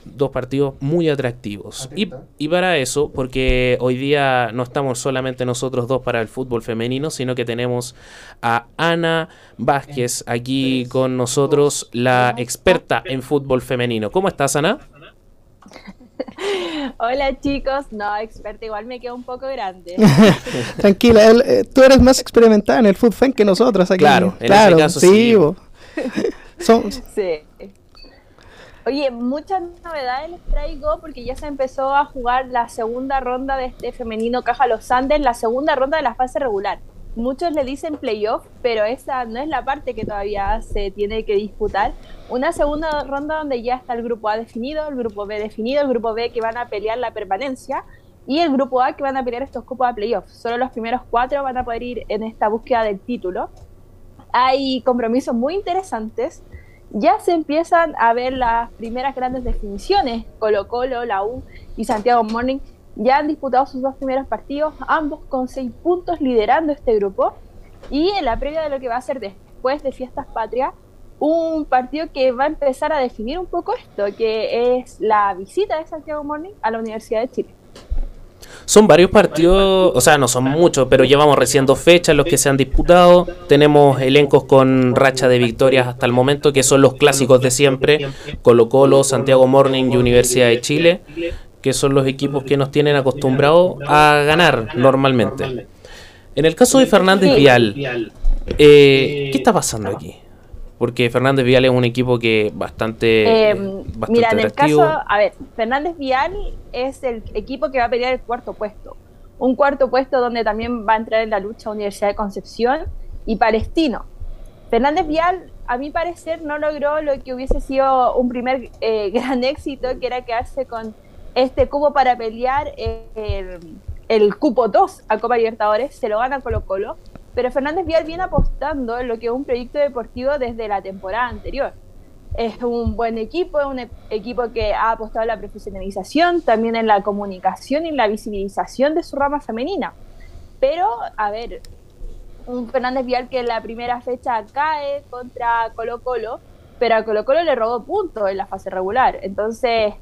dos partidos muy atractivos. Y, y, para eso, porque hoy día no estamos solamente nosotros dos para el fútbol femenino, sino que tenemos a Ana Vázquez aquí con nosotros, la experta en fútbol femenino. ¿Cómo estás, Ana? Hola chicos, no, experta, igual me queda un poco grande. Tranquila, eh, tú eres más experimentada en el fútbol que nosotros aquí. Claro, en claro, caso sí. sí. Oye, muchas novedades les traigo porque ya se empezó a jugar la segunda ronda de este femenino Caja Los Andes, la segunda ronda de la fase regular. Muchos le dicen playoff, pero esa no es la parte que todavía se tiene que disputar. Una segunda ronda donde ya está el grupo A definido, el grupo B definido, el grupo B que van a pelear la permanencia y el grupo A que van a pelear estos cupos a playoff. Solo los primeros cuatro van a poder ir en esta búsqueda del título. Hay compromisos muy interesantes ya se empiezan a ver las primeras grandes definiciones. Colo Colo, la U y Santiago Morning ya han disputado sus dos primeros partidos, ambos con seis puntos liderando este grupo. Y en la previa de lo que va a ser después de Fiestas Patrias, un partido que va a empezar a definir un poco esto, que es la visita de Santiago Morning a la Universidad de Chile. Son varios partidos, o sea, no son muchos, pero llevamos recién dos fechas los que se han disputado. Tenemos elencos con racha de victorias hasta el momento, que son los clásicos de siempre, Colo Colo, Santiago Morning y Universidad de Chile, que son los equipos que nos tienen acostumbrados a ganar normalmente. En el caso de Fernández Vial, eh, ¿qué está pasando aquí? Porque Fernández Vial es un equipo que bastante. Eh, mira, en el caso. A ver, Fernández Vial es el equipo que va a pelear el cuarto puesto. Un cuarto puesto donde también va a entrar en la lucha Universidad de Concepción y Palestino. Fernández Vial, a mi parecer, no logró lo que hubiese sido un primer eh, gran éxito, que era quedarse con este cubo para pelear el, el cupo 2 a Copa Libertadores. Se lo gana Colo Colo pero Fernández Vial viene apostando en lo que es un proyecto deportivo desde la temporada anterior. es un buen equipo, es un equipo que ha apostado en la profesionalización, también en la comunicación y la visibilización de su rama femenina. Pero, a ver, un Fernández Vial que en la primera fecha cae contra Colo Colo, pero a Colo Colo le robó puntos en la fase regular. Entonces,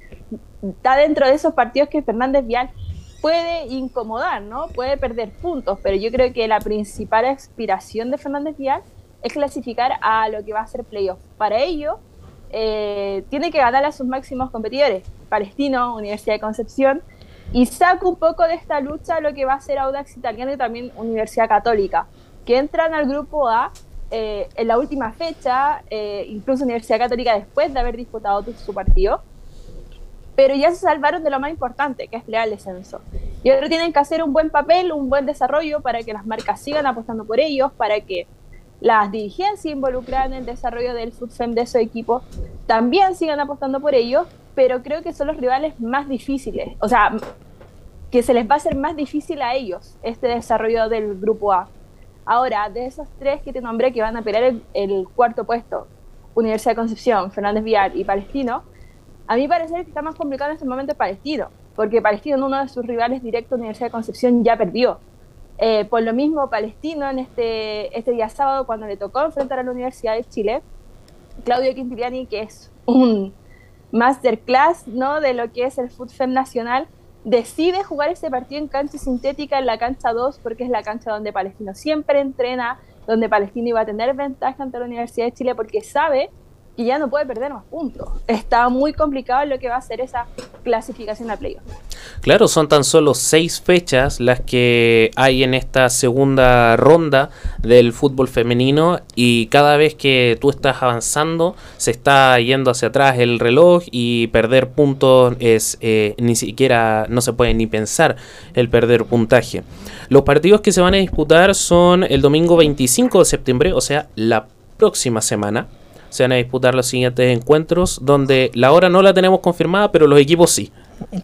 está dentro de esos partidos que Fernández Vial puede incomodar, ¿no? Puede perder puntos, pero yo creo que la principal aspiración de Fernández Vial es clasificar a lo que va a ser playoff. Para ello, eh, tiene que ganar a sus máximos competidores, Palestino, Universidad de Concepción, y saca un poco de esta lucha lo que va a ser Audax Italiano y también Universidad Católica, que entran al grupo A eh, en la última fecha, eh, incluso Universidad Católica después de haber disputado su partido, pero ya se salvaron de lo más importante, que es pelear el descenso. Y ahora tienen que hacer un buen papel, un buen desarrollo para que las marcas sigan apostando por ellos, para que las dirigencias involucradas en el desarrollo del FUTFEM de su equipo también sigan apostando por ellos, pero creo que son los rivales más difíciles, o sea, que se les va a hacer más difícil a ellos este desarrollo del grupo A. Ahora, de esos tres que te nombré que van a pelear el, cuarto puesto, Universidad de Concepción, Fernández Vial y Palestino, a mí parece que está más complicado en este momento Palestino, porque Palestino, uno de sus rivales directos, Universidad de Concepción, ya perdió. Eh, por lo mismo, Palestino en este, este día sábado, cuando le tocó enfrentar a la Universidad de Chile, Claudio Quintiliani, que es un masterclass ¿no? de lo que es el FUTFEM nacional, decide jugar ese partido en cancha sintética en la cancha 2 porque es la cancha donde Palestino siempre entrena, donde Palestino iba a tener ventaja ante la Universidad de Chile porque sabe y ya no puede perder más puntos. Está muy complicado lo que va a ser esa clasificación a playoff. Claro, son tan solo seis fechas las que hay en esta segunda ronda del fútbol femenino y cada vez que tú estás avanzando se está yendo hacia atrás el reloj y perder puntos es eh, ni siquiera no se puede ni pensar el perder puntaje. Los partidos que se van a disputar son el domingo 25 de septiembre, o sea, la próxima semana se van a disputar los siguientes encuentros, donde la hora no la tenemos confirmada, pero los equipos sí.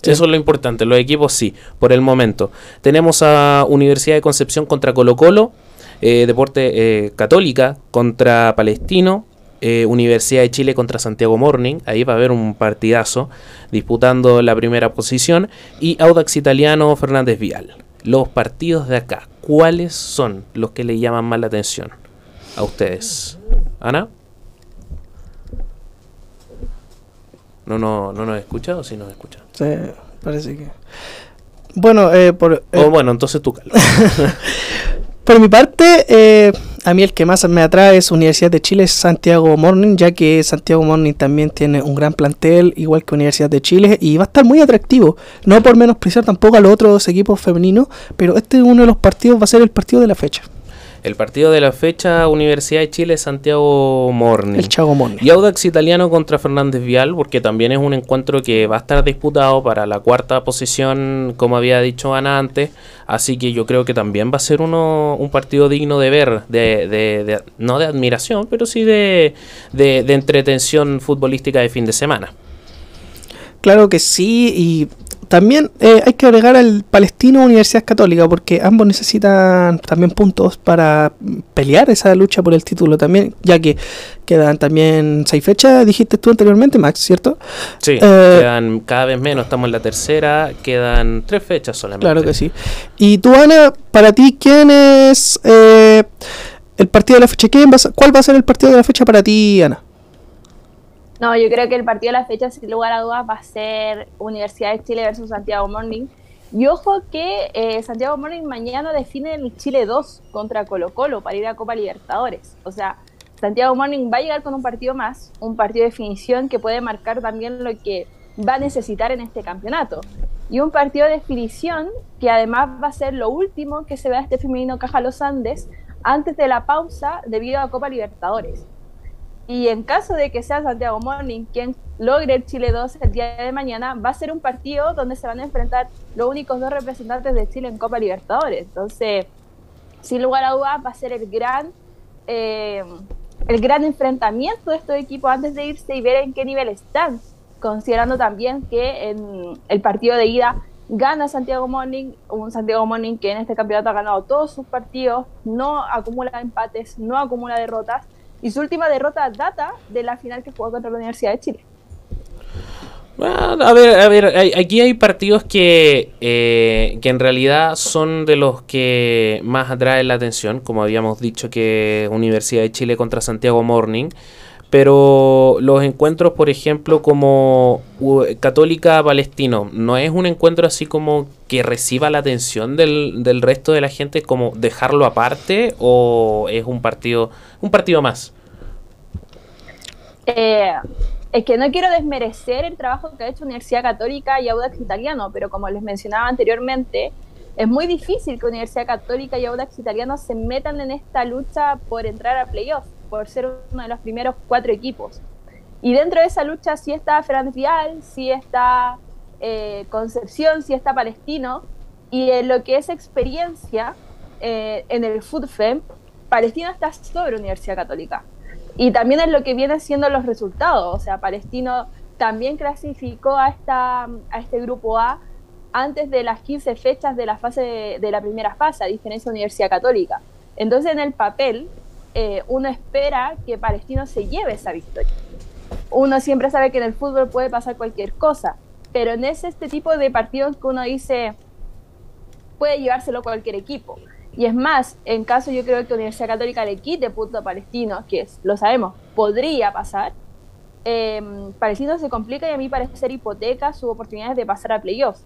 Eso es lo importante, los equipos sí, por el momento. Tenemos a Universidad de Concepción contra Colo Colo, eh, Deporte eh, Católica contra Palestino, eh, Universidad de Chile contra Santiago Morning, ahí va a haber un partidazo disputando la primera posición, y Audax Italiano Fernández Vial. Los partidos de acá, ¿cuáles son los que le llaman más la atención a ustedes? Ana. ¿No, no, no nos escucha o sí nos escucha? Sí, parece que. Bueno, eh, por. Eh, bueno, entonces tú, Por mi parte, eh, a mí el que más me atrae es Universidad de Chile, Santiago Morning, ya que Santiago Morning también tiene un gran plantel, igual que Universidad de Chile, y va a estar muy atractivo. No por menospreciar tampoco a los otros equipos femeninos, pero este es uno de los partidos, va a ser el partido de la fecha. El partido de la fecha, Universidad de Chile, Santiago Morning. El Chago Morning. Y Audax Italiano contra Fernández Vial, porque también es un encuentro que va a estar disputado para la cuarta posición, como había dicho Ana antes. Así que yo creo que también va a ser uno, un partido digno de ver, de, de, no de admiración, pero sí de, de entretención futbolística de fin de semana. Claro que sí, y también eh, hay que agregar al Palestino Universidad Católica porque ambos necesitan también puntos para pelear esa lucha por el título también, ya que quedan también seis fechas, dijiste tú anteriormente, Max, ¿cierto? Sí, eh, quedan cada vez menos, estamos en la tercera, quedan tres fechas solamente. Claro que sí. Y tú, Ana, para ti, ¿quién es eh, el partido de la fecha? ¿Quién ¿Cuál va a ser el partido de la fecha para ti, Ana? No, yo creo que el partido de la fecha, sin lugar a dudas, va a ser Universidad de Chile versus Santiago Morning. Y ojo que eh, Santiago Morning mañana define el Chile 2 contra Colo Colo para ir a Copa Libertadores. O sea, Santiago Morning va a llegar con un partido más, un partido de definición que puede marcar también lo que va a necesitar en este campeonato. Y un partido de definición que además va a ser lo último que se vea este femenino Caja Los Andes antes de la pausa debido a Copa Libertadores. Y en caso de que sea Santiago Morning quien logre el Chile 2 el día de mañana, va a ser un partido donde se van a enfrentar los únicos dos representantes de Chile en Copa Libertadores. Entonces, sin lugar a dudas, va a ser el gran, eh, el gran enfrentamiento de estos equipos antes de irse y ver en qué nivel están, considerando también que en el partido de ida gana Santiago Morning, un Santiago Morning que en este campeonato ha ganado todos sus partidos, no acumula empates, no acumula derrotas y su última derrota data de la final que jugó contra la Universidad de Chile. a ver, a ver, aquí hay partidos que, eh, que en realidad son de los que más atraen la atención, como habíamos dicho que Universidad de Chile contra Santiago Morning. Pero los encuentros, por ejemplo, como Católica Palestino, no es un encuentro así como que reciba la atención del, del resto de la gente, como dejarlo aparte, o es un partido, un partido más. Eh, es que no quiero desmerecer el trabajo que ha hecho Universidad Católica y Audax Italiano, pero como les mencionaba anteriormente, es muy difícil que Universidad Católica y Audax Italiano se metan en esta lucha por entrar a playoffs por ser uno de los primeros cuatro equipos. Y dentro de esa lucha sí está Fernández Vial, sí está eh, Concepción, sí está Palestino, y en lo que es experiencia eh, en el FUTFEM, Palestino está sobre Universidad Católica. Y también en lo que vienen siendo los resultados, o sea, Palestino también clasificó a, esta, a este grupo A antes de las 15 fechas de la, fase de, de la primera fase, a diferencia de Universidad Católica. Entonces, en el papel, eh, uno espera que Palestino se lleve esa victoria. Uno siempre sabe que en el fútbol puede pasar cualquier cosa, pero en ese este tipo de partidos que uno dice puede llevárselo cualquier equipo. Y es más, en caso yo creo que Universidad Católica le quite punto a Palestino, que es, lo sabemos, podría pasar, em, Palestino se complica y a mí parece ser hipoteca sus oportunidades de pasar a playoffs.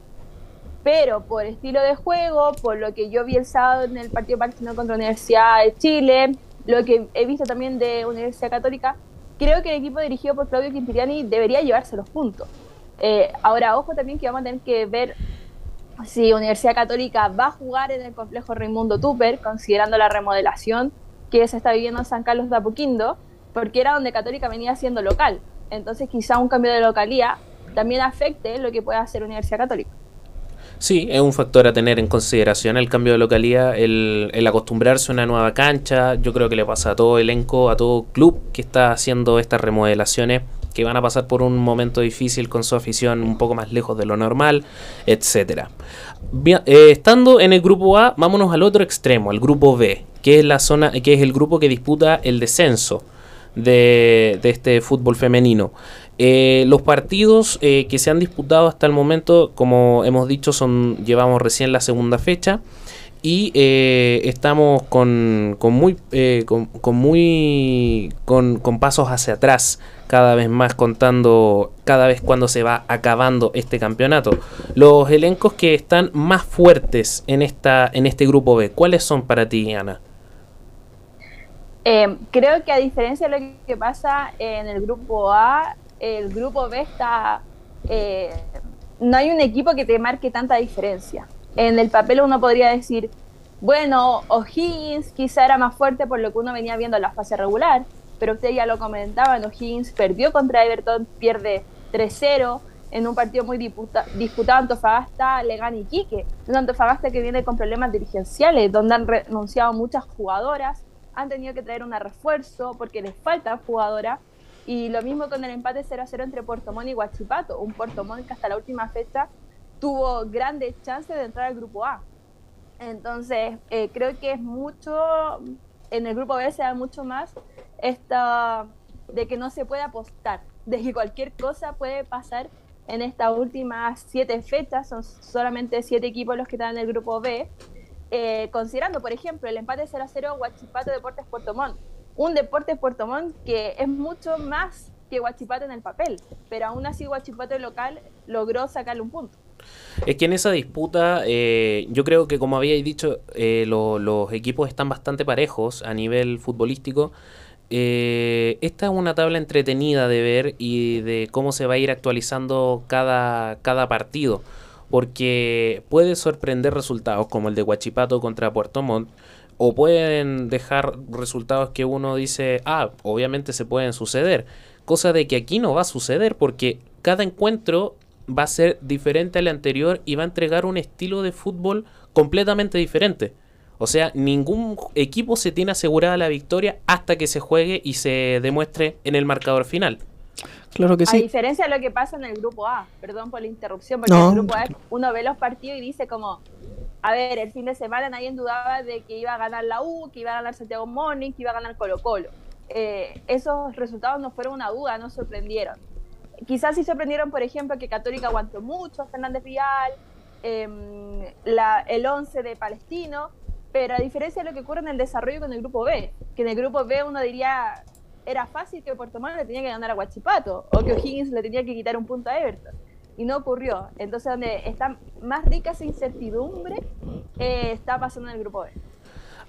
Pero por estilo de juego, por lo que yo vi el sábado en el partido palestino contra la Universidad de Chile, lo que he visto también de Universidad Católica, creo que el equipo dirigido por Claudio Quintiliani debería llevarse los puntos. Eh, ahora, ojo también que vamos a tener que ver si Universidad Católica va a jugar en el complejo Raimundo Tupper, considerando la remodelación que se está viviendo en San Carlos de Apoquindo, porque era donde Católica venía siendo local. Entonces, quizá un cambio de localía también afecte lo que pueda hacer Universidad Católica. Sí, es un factor a tener en consideración el cambio de localidad, el, acostumbrarse a una nueva cancha. Yo creo que le pasa a todo elenco, a todo club que está haciendo estas remodelaciones que van a pasar por un momento difícil con su afición un poco más lejos de lo normal, etcétera. Eh, estando en el grupo A, vámonos al otro extremo, al grupo B, que es la zona, que es el grupo que disputa el descenso de, de este fútbol femenino. Eh, los partidos eh, que se han disputado hasta el momento, como hemos dicho, son llevamos recién la segunda fecha y eh, estamos con, con muy con, muy con, con, pasos hacia atrás cada vez más contando cada vez cuando se va acabando este campeonato. Los elencos que están más fuertes en esta en este grupo B cuáles son para ti Ana creo que a diferencia de lo que pasa en el grupo A el grupo B está... Eh, no hay un equipo que te marque tanta diferencia. En el papel uno podría decir, bueno, O'Higgins quizá era más fuerte por lo que uno venía viendo en la fase regular, pero usted ya lo comentaban, O'Higgins perdió contra Everton, pierde 3-0 en un partido muy disputado Antofagasta, Legan y Quique. Un Antofagasta que viene con problemas dirigenciales, donde han renunciado muchas jugadoras, han tenido que traer un refuerzo porque les faltan jugadoras y lo mismo con el empate 0 a 0 entre Puerto Montt y Huachipato, un Puerto Montt que hasta la última fecha tuvo grandes chances de entrar al grupo A. Entonces, eh, creo que es mucho, en el grupo B se da mucho más esta de que no se puede apostar, de que cualquier cosa puede pasar en estas últimas siete fechas, son solamente siete equipos los que están en el grupo B, eh, considerando, por ejemplo, el empate 0 a 0 Huachipato Deportes Puerto Montt un deporte Puerto Montt que es mucho más que Guachipato en el papel, pero aún así Guachipato local logró sacarle un punto. Es que en esa disputa, eh, yo creo que como habíais dicho, eh, los equipos están bastante parejos a nivel futbolístico. Eh, esta es una tabla entretenida de ver y de cómo se va a ir actualizando cada, cada partido, porque puede sorprender resultados como el de Guachipato contra Puerto Montt, o pueden dejar resultados que uno dice, ah, obviamente se pueden suceder. Cosa de que aquí no va a suceder porque cada encuentro va a ser diferente al anterior y va a entregar un estilo de fútbol completamente diferente. O sea, ningún equipo se tiene asegurada la victoria hasta que se juegue y se demuestre en el marcador final. Claro que sí. A diferencia de lo que pasa en el grupo A, perdón por la interrupción, porque en el grupo A uno ve los partidos y dice como, a ver, el fin de semana nadie dudaba de que iba a ganar la U, que iba a ganar Santiago Morning, que iba a ganar Colo Colo. eh, esos resultados no fueron una duda, no sorprendieron. Quizás sí sorprendieron, por ejemplo, que Católica aguantó mucho Fernández Vial, em, el 11 de Palestino, pero a diferencia de lo que ocurre en el desarrollo con el grupo B, que en el grupo B uno diría era fácil que Puerto Montt le tenía que ganar a Guachipato o que O'Higgins le tenía que quitar un punto a Everton. Y no ocurrió. Entonces, donde está más rica esa incertidumbre, eh, está pasando en el grupo B.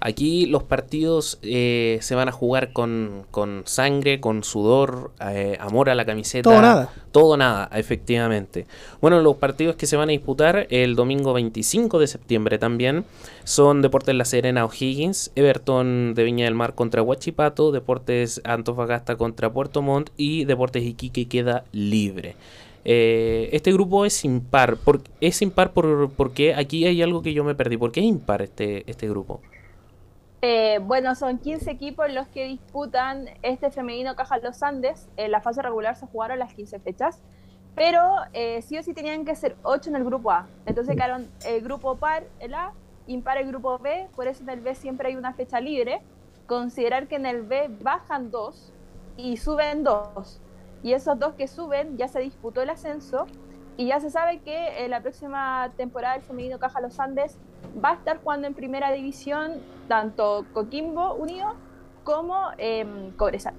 Aquí los partidos eh, se van a jugar con, sangre, con sudor, eh, amor a la camiseta. Todo nada. Todo nada, efectivamente. Bueno, los partidos que se van a disputar el domingo 25 de septiembre también son Deportes La Serena O'Higgins, Everton de Viña del Mar contra Huachipato, Deportes Antofagasta contra Puerto Montt y Deportes Iquique queda libre. Eh, este grupo es impar. Por, es impar por, porque aquí hay algo que yo me perdí. ¿Por qué es impar este, este grupo? Eh, bueno, son 15 equipos los que disputan este femenino Caja Los Andes. En la fase regular se jugaron las 15 fechas, pero eh, sí o sí tenían que ser 8 en el grupo A. Entonces quedaron el grupo par, el A, impar el grupo B, por eso en el B siempre hay una fecha libre. Considerar que en el B bajan dos y suben dos. Y esos dos que suben ya se disputó el ascenso y ya se sabe que en la próxima temporada el femenino Caja Los Andes va a estar jugando en primera división tanto Coquimbo Unido como eh, Cobresal.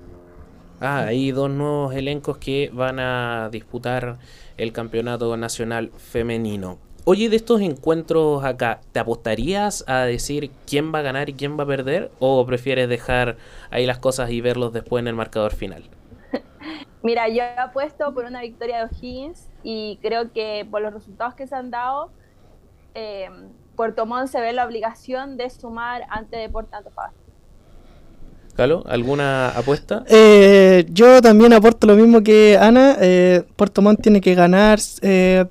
Ah, hay dos nuevos elencos que van a disputar el campeonato nacional femenino. Oye, de estos encuentros acá, ¿te apostarías a decir quién va a ganar y quién va a perder? ¿O prefieres dejar ahí las cosas y verlos después en el marcador final? Mira, yo he apuesto por una victoria de O'Higgins y creo que por los resultados que se han dado, eh, Puerto Montt se ve la obligación de sumar ante Deportes Antofagasta. ¿Calo? ¿Alguna apuesta? Eh, yo también aporto lo mismo que Ana. Eh, Puerto Montt tiene que ganar eh,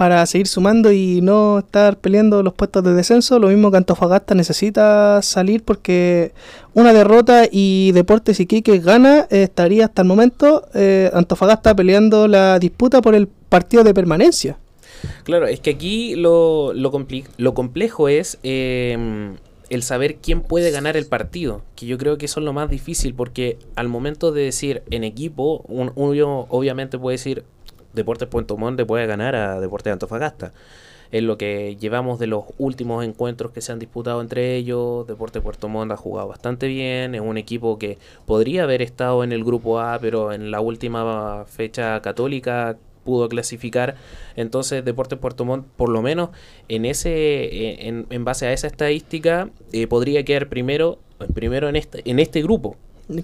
para seguir sumando y no estar peleando los puestos de descenso. Lo mismo que Antofagasta necesita salir porque una derrota y Deportes Iquique gana estaría hasta el momento Antofagasta peleando la disputa por el partido de permanencia. Claro, es que aquí lo, lo, lo complejo es em, el saber quién puede ganar el partido, que yo creo que eso es lo más difícil, porque al momento de decir en equipo, uno obviamente puede decir Deportes Puerto Montt puede ganar a Deportes de Antofagasta. En lo que llevamos de los últimos encuentros que se han disputado entre ellos, Deportes Puerto Montt ha jugado bastante bien, es un equipo que podría haber estado en el grupo A, pero en la última fecha católica pudo clasificar. Entonces, Deportes Puerto Montt, por lo menos en ese eh, en, base a esa estadística, eh, podría quedar primero, primero en este, en este grupo.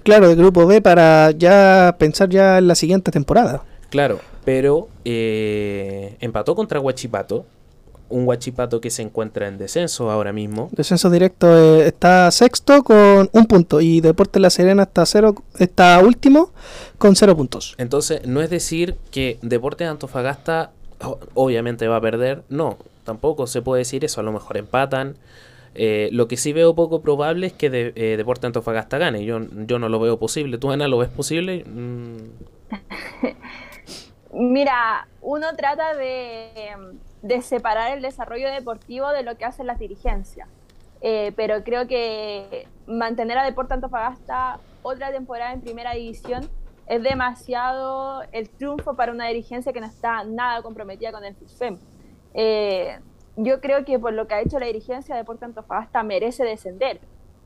Claro, el grupo B para ya pensar ya en la siguiente temporada. Claro, pero eh, empató contra Huachipato, un Guachipato que se encuentra en descenso ahora mismo. Descenso directo eh, está sexto con un punto y Deportes La Serena está cero, está último con cero puntos. Entonces, no es decir que Deportes Antofagasta obviamente va a perder, no, tampoco se puede decir eso, a lo mejor empatan. Eh, lo que sí veo poco probable es que de, eh, Deportes Antofagasta gane. Yo, yo no lo veo posible. ¿Tú, Ana, lo ves posible? Mm. Mira, uno trata de separar el desarrollo deportivo de lo que hacen las dirigencias. Eh, pero creo que mantener a Deporte Antofagasta otra temporada en primera división es demasiado el triunfo para una dirigencia que no está nada comprometida con el FUSFEM. Eh, yo creo que por lo que ha hecho la dirigencia, Deporte Antofagasta merece descender.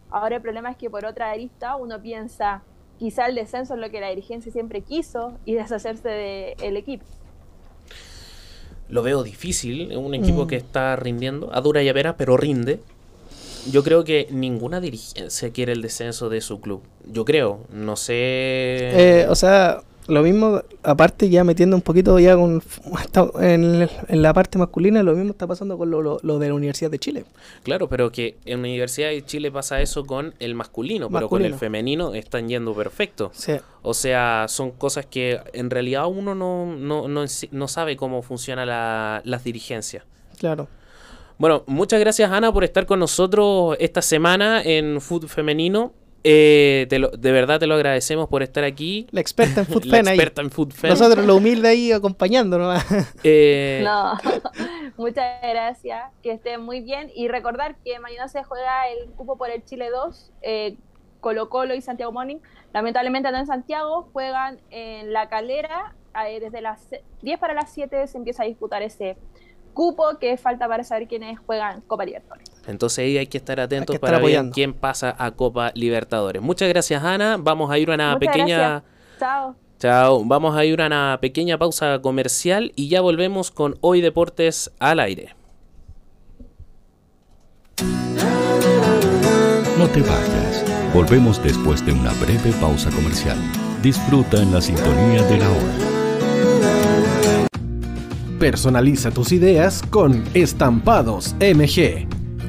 Ahora el problema es que por otra arista uno piensa quizá el descenso es lo que la dirigencia siempre quiso y deshacerse del equipo lo veo difícil. Es un equipo que mm. está rindiendo a dura y a vera, pero rinde. Yo creo que ninguna dirigencia quiere el descenso de su club. Yo creo, no sé. Eh, o sea, lo mismo, aparte ya metiendo un poquito ya con en, la parte masculina, lo mismo está pasando con lo, de la Universidad de Chile. Claro, pero que en la Universidad de Chile pasa eso con el masculino, pero con el femenino están yendo perfecto. O sea, son cosas que en realidad uno no, no, no, sabe cómo funciona la, las dirigencias. Claro. Bueno, muchas gracias Ana por estar con nosotros esta semana en Food Femenino. Eh, de verdad te lo agradecemos por estar aquí. La experta en Food La experta en Food Nosotros lo humilde ahí acompañándonos. Eh, no, muchas gracias. Que estén muy bien. Y recordar que mañana se juega el cupo por el Chile 2. Eh, Colo Colo y Santiago Morning. Lamentablemente no en Santiago, juegan en La Calera. eh, desde las 10 para las 7 se empieza a disputar ese cupo que falta para saber quiénes juegan Copa Libertadores. Entonces ahí hay que estar atentos Hay que estar para ver quién pasa a Copa Libertadores. Muchas gracias, Ana. Vamos a ir a una Muchas pequeña. gracias. Chao. Chao. Vamos a ir a una pequeña pausa comercial y ya volvemos con Hoy Deportes al aire. No te vayas. Volvemos después de una breve pausa comercial. Disfruta en la sintonía de la hora. Personaliza tus ideas con Estampados MG,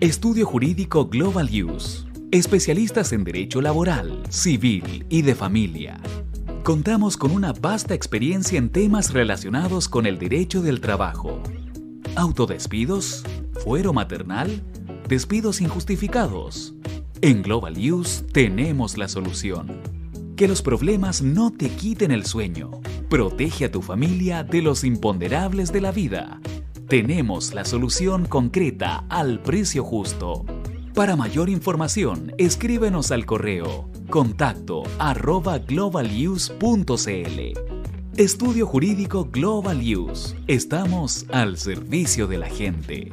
Estudio Jurídico Global Use. Especialistas en Derecho Laboral, Civil y de Familia. Contamos con una vasta experiencia en temas relacionados con el derecho del trabajo. Autodespidos, fuero maternal, despidos injustificados. En Global Use tenemos la solución. Que los problemas no te quiten el sueño. Protege a tu familia de los imponderables de la vida. Tenemos la solución concreta al precio justo. Para mayor información, escríbenos al correo contacto arroba. Estudio Jurídico Global Use. Estamos al servicio de la gente.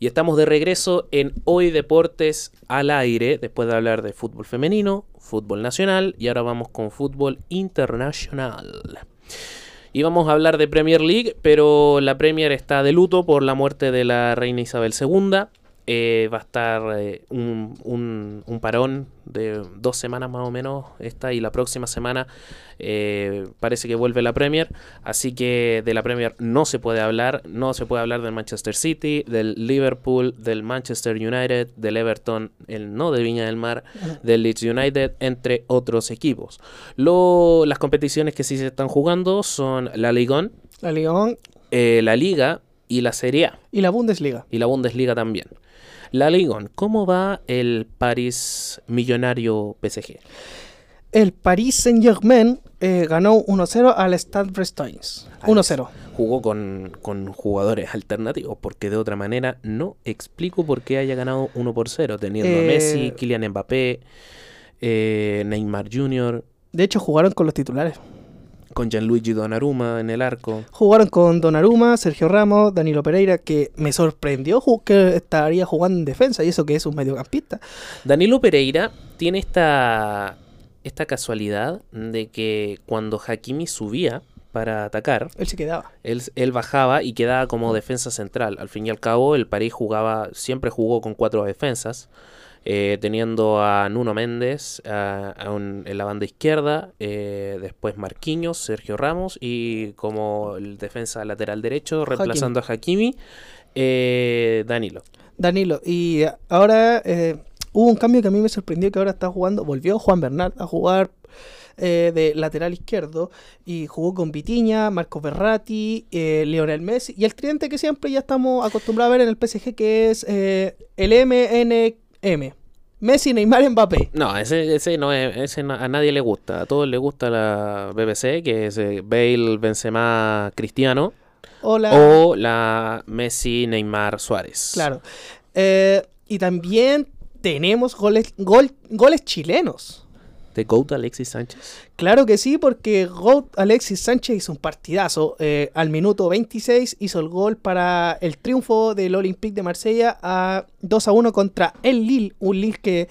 Y estamos de regreso en Hoy Deportes al aire, después de hablar de fútbol femenino, fútbol nacional y ahora vamos con fútbol internacional. Y vamos a hablar de Premier League, pero la Premier está de luto por la muerte de la reina Isabel II. Eh, va a estar eh, un, un, un, parón de dos semanas más o menos esta y la próxima semana eh, parece que vuelve la Premier. Así que de la Premier no se puede hablar no se puede hablar del Manchester City del Liverpool del Manchester United del Everton el no de Viña del Mar del Leeds United entre otros equipos. Lo, las competiciones que sí se están jugando son la Liga la Liga la Liga y la Serie A. Y la Bundesliga. Y la Bundesliga también la Ligon, ¿cómo va el París millonario PSG? El Paris Saint-Germain eh, ganó 1-0 al Stade Brestois. 1-0. Jugó con, con, jugadores alternativos, porque de otra manera no explico por qué haya ganado 1 por 0, teniendo eh, a Messi, Kylian Mbappé, eh, Neymar Jr. De hecho, jugaron con los titulares con Gianluigi Donnarumma en el arco. Jugaron con Donnarumma, Sergio Ramos, Danilo Pereira, que me sorprendió que estaría jugando en defensa, y eso que es un mediocampista. Danilo Pereira tiene esta, esta casualidad de que cuando Hakimi subía para atacar, él se quedaba. Él, él bajaba y quedaba como defensa central. Al fin y al cabo, el París jugaba, siempre jugó con cuatro defensas. Eh, teniendo a Nuno Méndez a, a un, en la banda izquierda, eh, después Marquinhos, Sergio Ramos y como el defensa lateral derecho, reemplazando Hakimi. a Hakimi, eh, Danilo. Danilo, y ahora hubo un cambio que a mí me sorprendió que ahora está jugando, volvió Juan Bernat a jugar eh, de lateral izquierdo y jugó con Vitiña, Marco Berratti, eh, Lionel Messi y el tridente que siempre ya estamos acostumbrados a ver en el PSG que es eh, el MNM. Messi, Neymar, Mbappé. No, ese, ese no es, ese a nadie le gusta. A todos les gusta la BBC, que es Bale, Benzema, Cristiano. O la, o la Messi, Neymar, Suárez. Claro. y también tenemos goles, gol, goles chilenos. ¿De GOAT Alexis Sánchez? Claro que sí, porque GOAT Alexis Sánchez hizo un partidazo. Eh, al minuto 26 hizo el gol para el triunfo del Olympique de Marsella a 2 a 1 contra el Lille. Un Lille que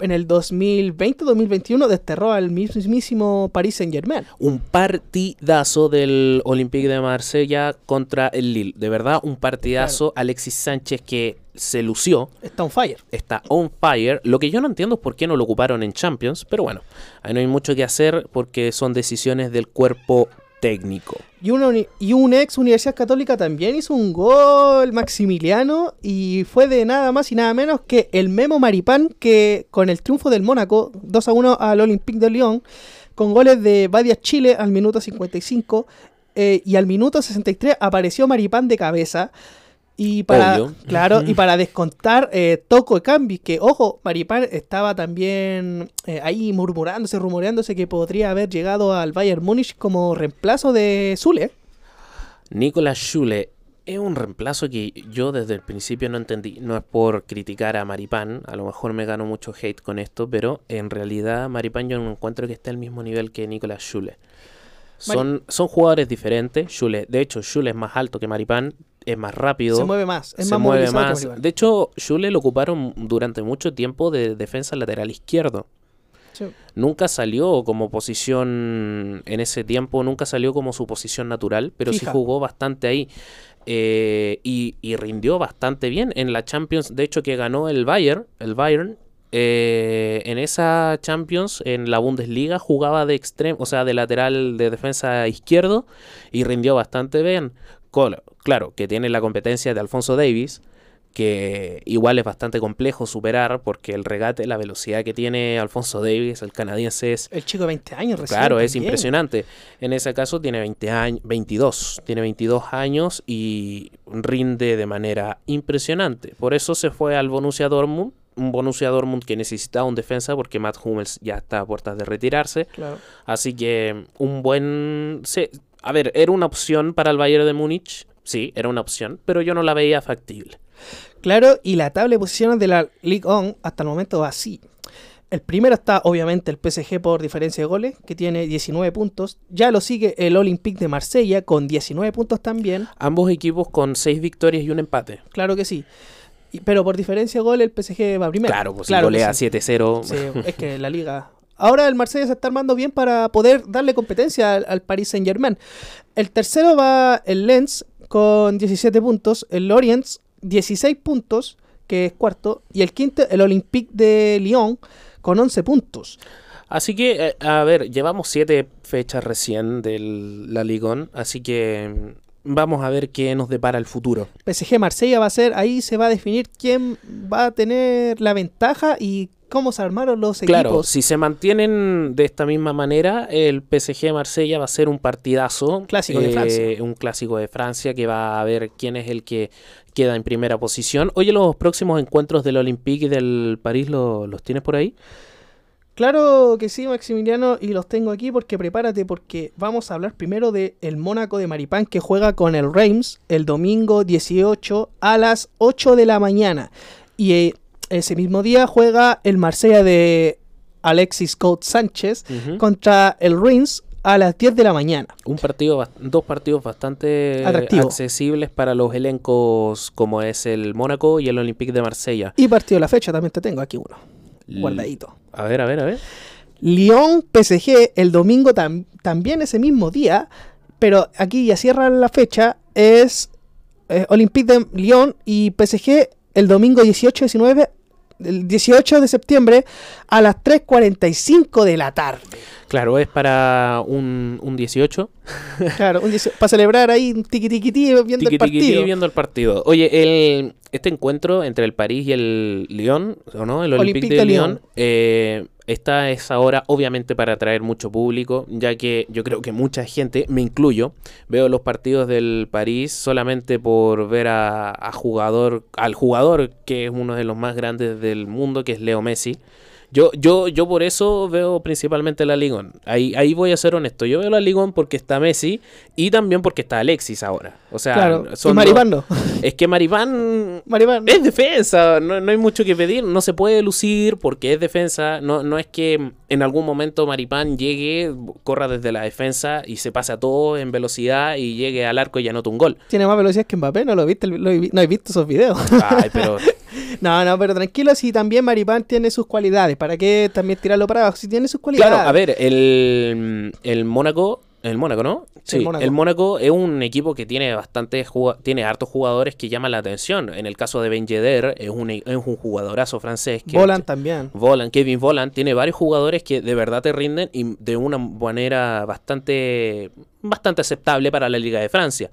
en el 2020-2021 desterró al mismísimo Paris Saint Germain. Un partidazo del Olympique de Marsella contra el Lille. De verdad, un partidazo. Claro. Alexis Sánchez que se lució. Está on fire. Está on fire. Lo que yo no entiendo es por qué no lo ocuparon en Champions, pero bueno, ahí no hay mucho que hacer porque son decisiones del cuerpo técnico. Y, uno, y un ex Universidad Católica también hizo un gol Maximiliano y fue de nada más y nada menos que el Memo Maripán que con el triunfo del Mónaco 2 a 1 al Olympique de Lyon con goles de Badia Chile al minuto 55 eh, y al minuto 63 apareció Maripán de cabeza. Y para, Obvio. claro, y para descontar eh, Toco Cambi, que ojo, Maripán estaba también eh, ahí murmurándose, rumoreándose que podría haber llegado al Bayern Múnich como reemplazo de Zule. Nicolas Schule es un reemplazo que yo desde el principio no entendí. No es por criticar a Maripán, a lo mejor me gano mucho hate con esto, pero en realidad Maripán yo no encuentro que esté al mismo nivel que Nicolas Schule. Son, son jugadores diferentes. Schule, de hecho, Schule es más alto que Maripán, es más rápido. Se mueve más, es se más mueve más. De hecho, Schule lo ocuparon durante mucho tiempo de defensa lateral izquierdo. Sí. Nunca salió como posición en ese tiempo, nunca salió como su posición natural, pero sí jugó bastante ahí. Eh, y, y rindió bastante bien en la Champions. De hecho, que ganó el Bayern, el Bayern. eh, en esa Champions, en la Bundesliga, jugaba de extremo, o sea, de lateral de defensa izquierdo y rindió bastante bien. Claro, que tiene la competencia de Alfonso Davis, que igual es bastante complejo superar porque el regate, la velocidad que tiene Alfonso Davis, el canadiense, es El chico de 20 años recién. Claro, es también. impresionante. En ese caso tiene 20 años, 22, tiene 22 años y rinde de manera impresionante. Por eso se fue al Borussia Dortmund, un Borussia Dortmund que necesitaba un defensa porque Matt Hummels ya está a puertas de retirarse. Claro. Así que un buen... se- a ver, era una opción para el Bayern de Múnich, sí, era una opción, pero yo no la veía factible. Claro, y la tabla de posiciones de la League On hasta el momento va así. El primero está obviamente el PSG por diferencia de goles, que tiene 19 puntos. Ya lo sigue el Olympique de Marsella con 19 puntos también. Ambos equipos con 6 victorias y un empate. Claro que sí. Y- pero por diferencia de goles el PSG va primero. Claro, pues si Claro que golea sí. 7-0. Sí, es que la liga. Ahora el Marsella se está armando bien para poder darle competencia al, al Paris Saint Germain. El tercero va el Lens con 17 puntos, el Lorient 16 puntos, que es cuarto, y el quinto el Olympique de Lyon con 11 puntos. Así que, eh, a ver, llevamos siete fechas recién de la Ligón, así que mm, vamos a ver qué nos depara el futuro. PSG Marsella va a ser, ahí se va a definir quién va a tener la ventaja y cómo se armaron los Claro, equipos. si se mantienen de esta misma manera, el PSG Marsella va a ser un partidazo. Clásico de eh, Francia. Un clásico de Francia que va a ver quién es el que queda en primera posición. Oye, los próximos encuentros del Olympique y del París, ¿lo- ¿los tienes por ahí? Claro que sí, Maximiliano, y los tengo aquí porque prepárate, porque vamos a hablar primero de el Mónaco de Maripán que juega con el Reims el domingo 18 a las 8 de la mañana. Y eh, ese mismo día juega el Marsella de Alexis Coat Sánchez contra el Reims a las 10 de la mañana. Un partido, dos partidos bastante Atractivo. accesibles para los elencos como es el Mónaco y el Olympique de Marsella. Y partido de la fecha también te tengo aquí uno, L- guardadito. A ver, a ver, a ver. Lyon PSG el domingo tam- también ese mismo día, pero aquí ya cierra la fecha, es eh, Olympique de Lyon y PSG el domingo 18-19, el 18 de septiembre a las 3.45 de la tarde. Claro, es para un, un 18. Claro, un 18 para celebrar ahí un tiqui tiqui ti viendo el partido. tiqui, viendo el partido. Oye, el, este encuentro entre el París y el Lyon, ¿o no? El Olympique, Olympique de de Lyon, Lyon. eh, esta es ahora obviamente para atraer mucho público, ya que yo creo que mucha gente, me incluyo, veo los partidos del París solamente por ver a, a jugador, al jugador que es uno de los más grandes del mundo, que es Leo Messi. Yo, yo, yo por eso veo principalmente la Ligón. Ahí, ahí voy a ser honesto. Yo veo la Ligón porque está Messi y también porque está Alexis ahora. O sea, Claro, son no. Es que Maripán es defensa, no, no hay mucho que pedir, no se puede lucir porque es defensa, no, no es que en algún momento Maripán llegue, corra desde la defensa y se pase a todo en velocidad y llegue al arco y anote un gol. Tiene más velocidad que Mbappé, ¿no lo viste? Lo no he visto esos videos. Ay, pero No, no, pero tranquilo, si también Maripán tiene sus cualidades. ¿Para qué también tirarlo para abajo? Si tiene sus cualidades. Claro, a ver, el, el Mónaco, el Mónaco, ¿no? Sí, el Mónaco. el Mónaco es un equipo que tiene bastante tiene hartos jugadores que llaman la atención. En el caso de Ben Yedder, es un, es un jugadorazo francés que Volan también. Volan, Kevin Volan, tiene varios jugadores que de verdad te rinden y de una manera bastante, bastante aceptable para la Liga de Francia.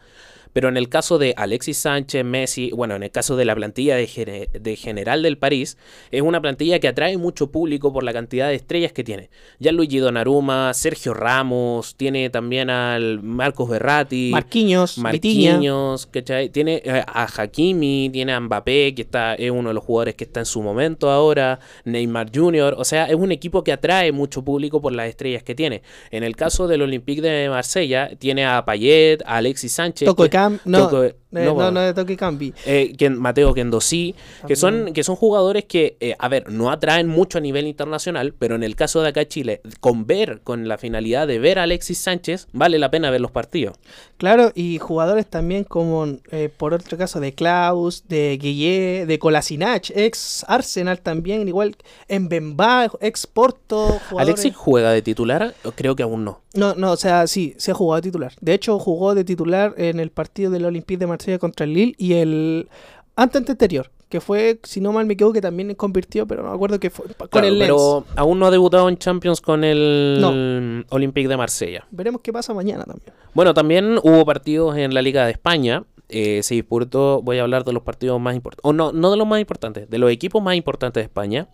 Pero en el caso de Alexis Sánchez, Messi, bueno, en el caso de la plantilla de, de general del París, es una plantilla que atrae mucho público por la cantidad de estrellas que tiene. Ya Luigi Donnarumma, Sergio Ramos, tiene también al Marcos Berratti, Marquinhos, Marquinhos, Tiene eh, a Hakimi, tiene a Mbappé, que está, es uno de los jugadores que está en su momento ahora, Neymar Jr., o sea, es un equipo que atrae mucho público por las estrellas que tiene. En el caso del Olympique de Marsella, tiene a Payet, a Alexis Sánchez. Toco no, no, no, de Toki Campi. Eh, Mateo Kendosí, que son, que son jugadores que, eh, a ver, no atraen mucho a nivel internacional, pero en el caso de acá Chile, con ver, con la finalidad de ver a Alexis Sánchez, vale la pena ver los partidos. Claro, y jugadores también como, eh, por otro caso, de Klaus, de Guille, de Colasinach, ex Arsenal también, igual en Bemba, ex Porto. ¿Alexis juega de titular? Creo que aún no. No, no, o sea, sí, se ha jugado de titular. De hecho, jugó de titular en el partido del Olympique de Marsella contra el Lille y el antes anterior, que fue, si no mal me equivoco, que también convirtió, pero no me acuerdo que fue con el Lens. Pero aún no ha debutado en Champions con el Olympique de Marsella. Veremos qué pasa mañana también. Bueno, también hubo partidos en la Liga de España. Eh, se disputó, voy a hablar de los partidos más importantes, o no, no de los más importantes, de los equipos más importantes de España.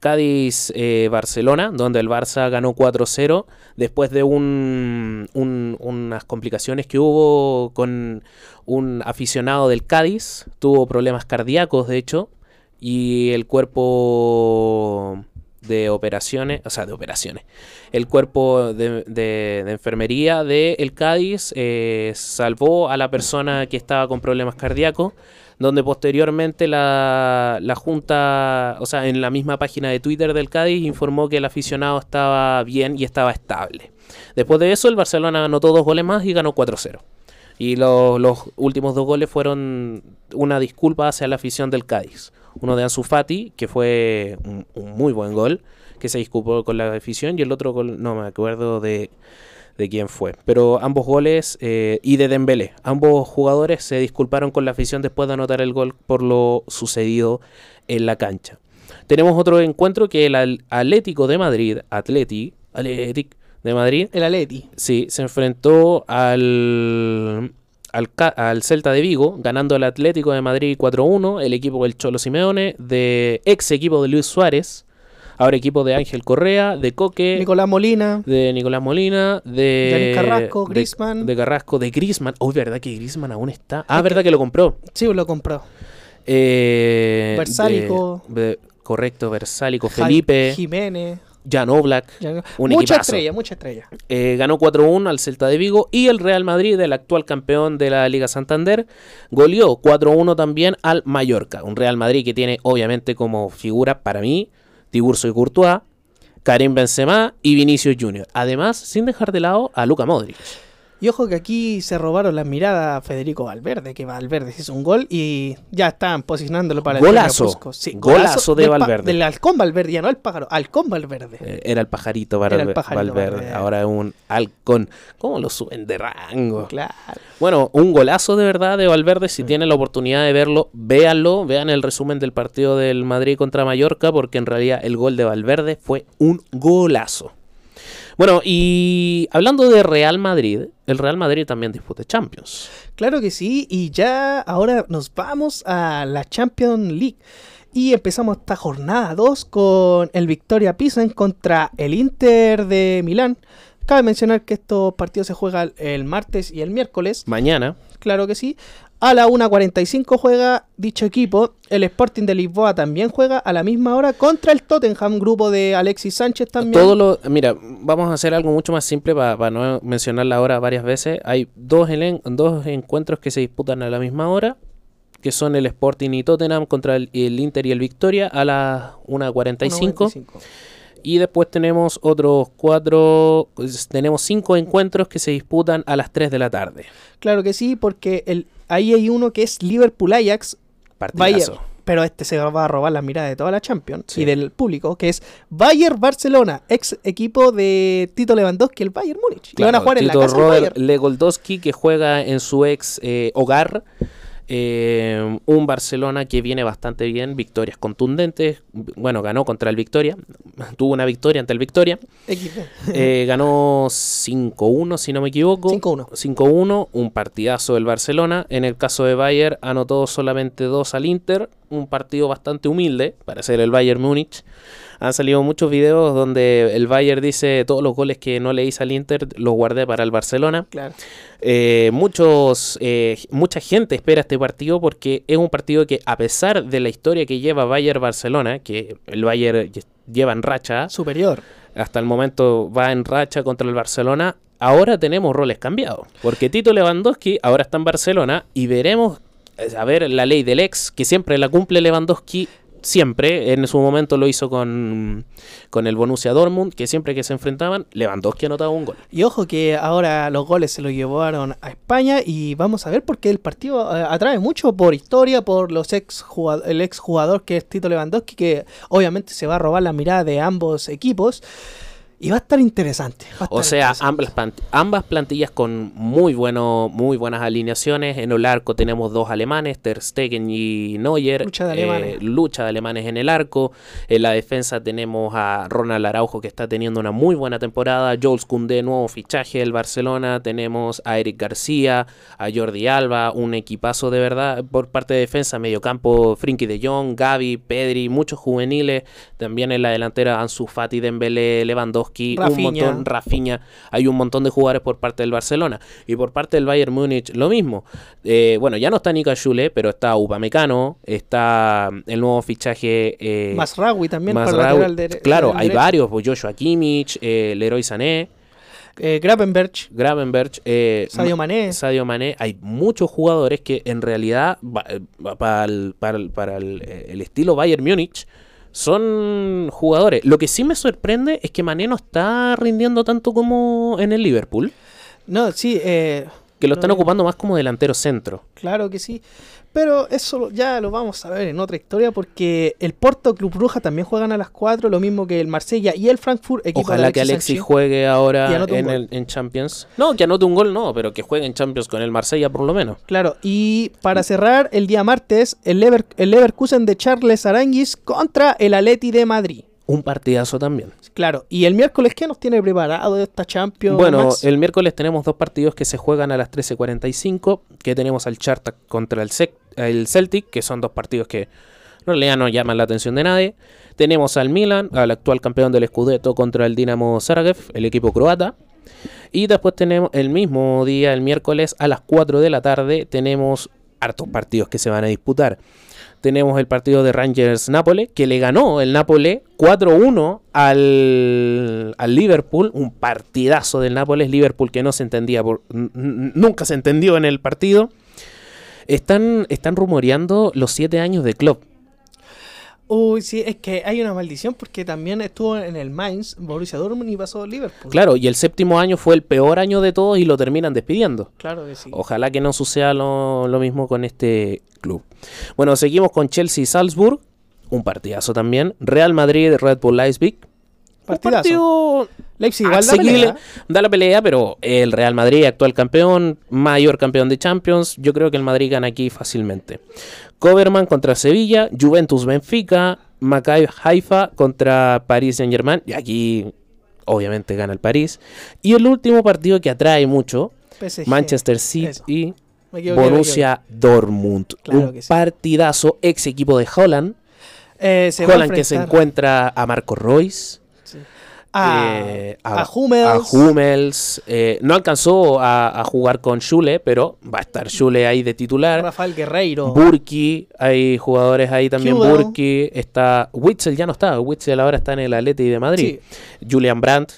Cádiz-Barcelona, eh, donde el Barça ganó 4-0 después de un, unas complicaciones que hubo con un aficionado del Cádiz, tuvo problemas cardíacos de hecho, y el cuerpo de operaciones, o sea, de operaciones, el cuerpo de, de, enfermería del el Cádiz eh, salvó a la persona que estaba con problemas cardíacos donde posteriormente la, la, Junta, o sea, en la misma página de Twitter del Cádiz informó que el aficionado estaba bien y estaba estable. Después de eso, el Barcelona anotó dos goles más y ganó 4-0. Y los últimos dos goles fueron una disculpa hacia la afición del Cádiz. Uno de Ansu Fati, que fue un, un muy buen gol, que se disculpó con la afición, y el otro gol, no me acuerdo de de quién fue. Pero ambos goles eh, y de Dembélé, ambos jugadores se disculparon con la afición después de anotar el gol por lo sucedido en la cancha. Tenemos otro encuentro que el Atlético de Madrid, Atleti, Atlético de Madrid, el Atleti, sí, se enfrentó al al, al, Celta de Vigo, ganando el Atlético de Madrid 4-1, el equipo del Cholo Simeone, de ex equipo de Luis Suárez, Ahora equipo de Ángel Correa, de Coque. Nicolás Molina. De Nicolás Molina. De. Carrasco, Grisman. De, Carrasco, de Grisman. Oh, ¿verdad que Grisman aún está? Ah, ¿verdad que, lo compró? Sí, lo compró. Eh, Versálico. correcto, Versálico. Felipe. Jiménez. Jan Oblak. Un mucha estrella, mucha estrella. Eh, ganó 4-1 al Celta de Vigo y el Real Madrid, el actual campeón de la Liga Santander, goleó 4-1 también al Mallorca. Un Real Madrid que tiene obviamente como figura para mí Tiburcio y Courtois, Karim Benzema y Vinicius Jr. Además, sin dejar de lado a Luca Modric. Y ojo que aquí se robaron las miradas a Federico Valverde, que Valverde hizo un gol y ya están posicionándolo para el golazo. Sí, golazo, de Valverde. Del halcón Valverde, ya no el pájaro, halcón Valverde. Eh, era el pajarito el Valverde, ahora es un halcón. ¿Cómo lo suben de rango? Claro. Bueno, un golazo de verdad de Valverde. Si tienen la oportunidad de verlo, véanlo. Vean el resumen del partido del Madrid contra Mallorca, porque en realidad el gol de Valverde fue un golazo. Bueno, y hablando de Real Madrid, el Real Madrid también disputa Champions. Claro que sí, y ya ahora nos vamos a la Champions League. Y empezamos esta jornada 2 con el Victoria Pisa contra el Inter de Milán. Cabe mencionar que estos partidos se juegan el martes y el miércoles. Mañana. Claro que sí. A la 1.45 juega dicho equipo. El Sporting de Lisboa también juega a la misma hora contra el Tottenham, grupo de Alexis Sánchez también. Todo lo, mira, vamos a hacer algo mucho más simple para, no mencionar la hora varias veces. Hay dos, dos encuentros que se disputan a la misma hora, que son el Sporting y Tottenham contra el, el Inter y el Victoria a las 1.45. Y después tenemos otros cuatro, tenemos cinco encuentros que se disputan a las 3 de la tarde. Claro que sí, porque el, ahí hay uno que es Liverpool Ajax. Partidazo. pero este se va a robar la mirada de toda la Champions y del público, que es Bayern Barcelona, ex equipo de Tito Lewandowski, el Bayern Múnich. van a jugar en la casa Robert Lewandowski, que juega en su ex eh, hogar Eh, un Barcelona que viene bastante bien, victorias contundentes. Bueno, ganó contra el Victoria, tuvo una victoria ante el Victoria. Eh, ganó 5-1, si no me equivoco. 5-1. 5-1, un partidazo del Barcelona. En el caso de Bayern, anotó solamente dos al Inter. Un partido bastante humilde para ser el Bayern Múnich. Han salido muchos videos donde el Bayern dice todos los goles que no le hice al Inter los guardé para el Barcelona. Claro. Eh, muchos, eh, mucha gente espera este partido porque es un partido que a pesar de la historia que lleva Bayern-Barcelona, que el Bayern lleva en racha. Superior. Hasta el momento va en racha contra el Barcelona. Ahora tenemos roles cambiados. Porque Tito Lewandowski ahora está en Barcelona y veremos eh, a ver la ley del ex, que siempre la cumple Lewandowski siempre, en su momento lo hizo con, con el Borussia Dortmund, que siempre que se enfrentaban, Lewandowski anotaba un gol. Y ojo que ahora los goles se los llevaron a España y vamos a ver porque el partido eh, atrae mucho por historia, por los ex el ex jugador que es Tito Lewandowski, que obviamente se va a robar la mirada de ambos equipos. Y va a estar interesante. Va a estar O sea, interesante. ambas, plant- ambas plantillas con muy, bueno, muy buenas alineaciones. En el arco tenemos dos alemanes, Ter Stegen y Neuer. Lucha de Eh, alemanes. lucha de alemanes en el arco. En la defensa tenemos a Ronald Araujo que está teniendo una muy buena temporada. Jules Koundé, nuevo fichaje del Barcelona. Tenemos a Eric García, a Jordi Alba, un equipazo de verdad por parte de defensa, mediocampo, Frinky de Jong, Gaby, Pedri, muchos juveniles. También en la delantera Ansu Fati, Dembélé, Lewandowski, un Rafinha. montón, Rafinha. Hay un montón de jugadores por parte del Barcelona. Y por parte del Bayern Múnich, lo mismo. Eh, bueno, ya no está Nika Schule, pero está Upamecano, está el nuevo fichaje... Eh, Masraoui también para lateral dere- Claro, hay derecho. varios, pues Joshua Kimmich, eh, Leroy Sané, Eh, Gravenberch, eh, Sadio Ma- Mané. Sadio Mané. Hay muchos jugadores que en realidad para el, para el- para el, el estilo Bayern Múnich son jugadores. Lo que sí me sorprende es que Mané no está rindiendo tanto como en el Liverpool, No, sí, eh, que lo están No. ocupando más como delantero centro. claro que sí. Pero eso ya lo vamos a ver en otra historia porque el Porto Club Bruja también juegan a las 4, lo mismo que el Marsella y el Frankfurt, equipo Ojalá que Alexis juegue ahora en, el, en Champions. No, que anote un gol no, pero que juegue en Champions con el Marsella por lo menos. Claro, y para cerrar, el día martes, el, Lever- el Leverkusen de Charles Aranguis contra el Atleti de Madrid. Un partidazo también. Claro, y el miércoles, ¿qué nos tiene preparado esta Champions? Bueno, Max? el miércoles tenemos dos partidos que se juegan a las 13.45, que tenemos al Charta contra el, Sec- el Celtic, que son dos partidos que en realidad no llaman la atención de nadie. Tenemos al Milan, al actual campeón del Scudetto, contra el Dinamo Zagreb, el equipo croata. Y después tenemos el mismo día, el miércoles, a las 4 de la tarde, tenemos hartos partidos que se van a disputar. Tenemos el partido de Rangers Nápoles, que le ganó el Nápoles 4-1 al, al Liverpool. Un partidazo del Nápoles. Liverpool que no se entendía, nunca se entendió en el partido. Están, están rumoreando los 7 años de club. Uy, sí, es que hay una maldición porque también estuvo en el Mainz, Borussia Dortmund y pasó Liverpool. Claro, y el séptimo año fue el peor año de todos y lo terminan despidiendo. Claro que sí. Ojalá que no suceda lo, lo mismo con este club. Bueno, seguimos con Chelsea y Salzburg. Un partidazo también. Real Madrid, Red Bull Leipzig. Un Partidazo. partido Leipzig igual da asequible. pelea. Da la pelea, pero el Real Madrid, actual campeón, mayor campeón de Champions. Yo creo que el Madrid gana aquí fácilmente. Coverman contra Sevilla, Juventus Benfica, Maccabi Haifa contra Paris Saint Germain. Y aquí, obviamente, gana el París. Y el último partido que atrae mucho, PSG. Manchester City y Borussia Dortmund. Claro un sí. partidazo, ex equipo de Holland. Eh, se Holland que se encuentra a Marco Royce. A, eh, a Hummels. a Hummels, eh, no alcanzó a, jugar con Schule, pero va a estar Schule ahí de titular. Rafael Guerreiro. Burki, hay jugadores ahí también. Burki, está. Witzel ya no está. Witzel ahora está en el Atleti de Madrid. Julian Brandt,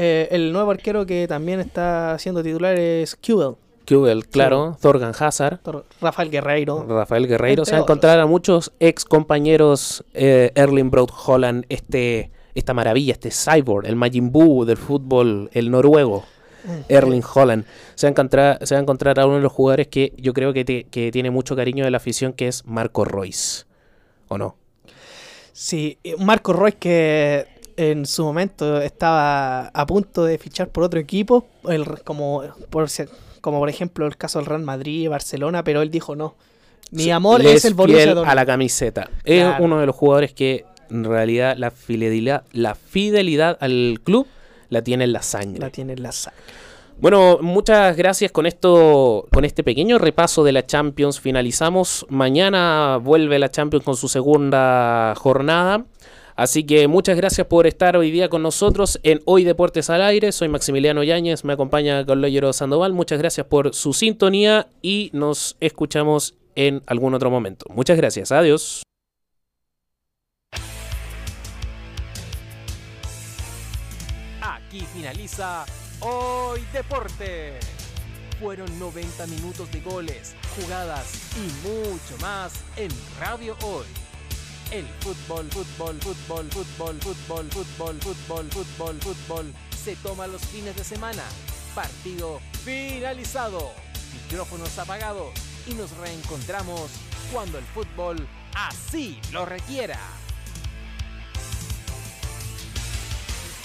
Eh, el nuevo arquero que también está siendo titular es Kubel. Kubel, claro. Thorgan Hazard. Rafael Guerreiro. Rafael Guerreiro. Entre Se va a encontrar a muchos ex compañeros eh, Erling Braut Holland, este, esta maravilla, este cyborg, el Majin Buu del fútbol, el noruego. Erling Holland. Se va, a encontrar, se va a encontrar a uno de los jugadores que yo creo que, te- que tiene mucho cariño de la afición, que es Marco Royce. ¿O no? Sí, eh, Marco Royce que en su momento estaba a punto de fichar por otro equipo, el- como, por, si- como por ejemplo el caso del Real Madrid Barcelona, pero él dijo no. Mi amor Le es el Borussia Dortmund. a la camiseta. Es Claro. uno de los jugadores que en realidad la fidelidad, la fidelidad al club la tiene en la sangre. La tiene en la sangre. Bueno, muchas gracias con esto, con este pequeño repaso de la Champions. Finalizamos. Mañana vuelve la Champions con su segunda jornada. Así que muchas gracias por estar hoy día con nosotros en Hoy Deportes al Aire. Soy Maximiliano Yáñez, me acompaña Carlos Sandoval. Muchas gracias por su sintonía y nos escuchamos en algún otro momento. Muchas gracias, adiós. Aquí finaliza Hoy Deporte. Fueron 90 minutos de goles, jugadas y mucho más en Radio Hoy. El fútbol, fútbol, fútbol, fútbol, fútbol, fútbol, fútbol, fútbol, fútbol se toma los fines de semana. Partido finalizado. Micrófonos apagados y nos reencontramos cuando el fútbol así lo requiera.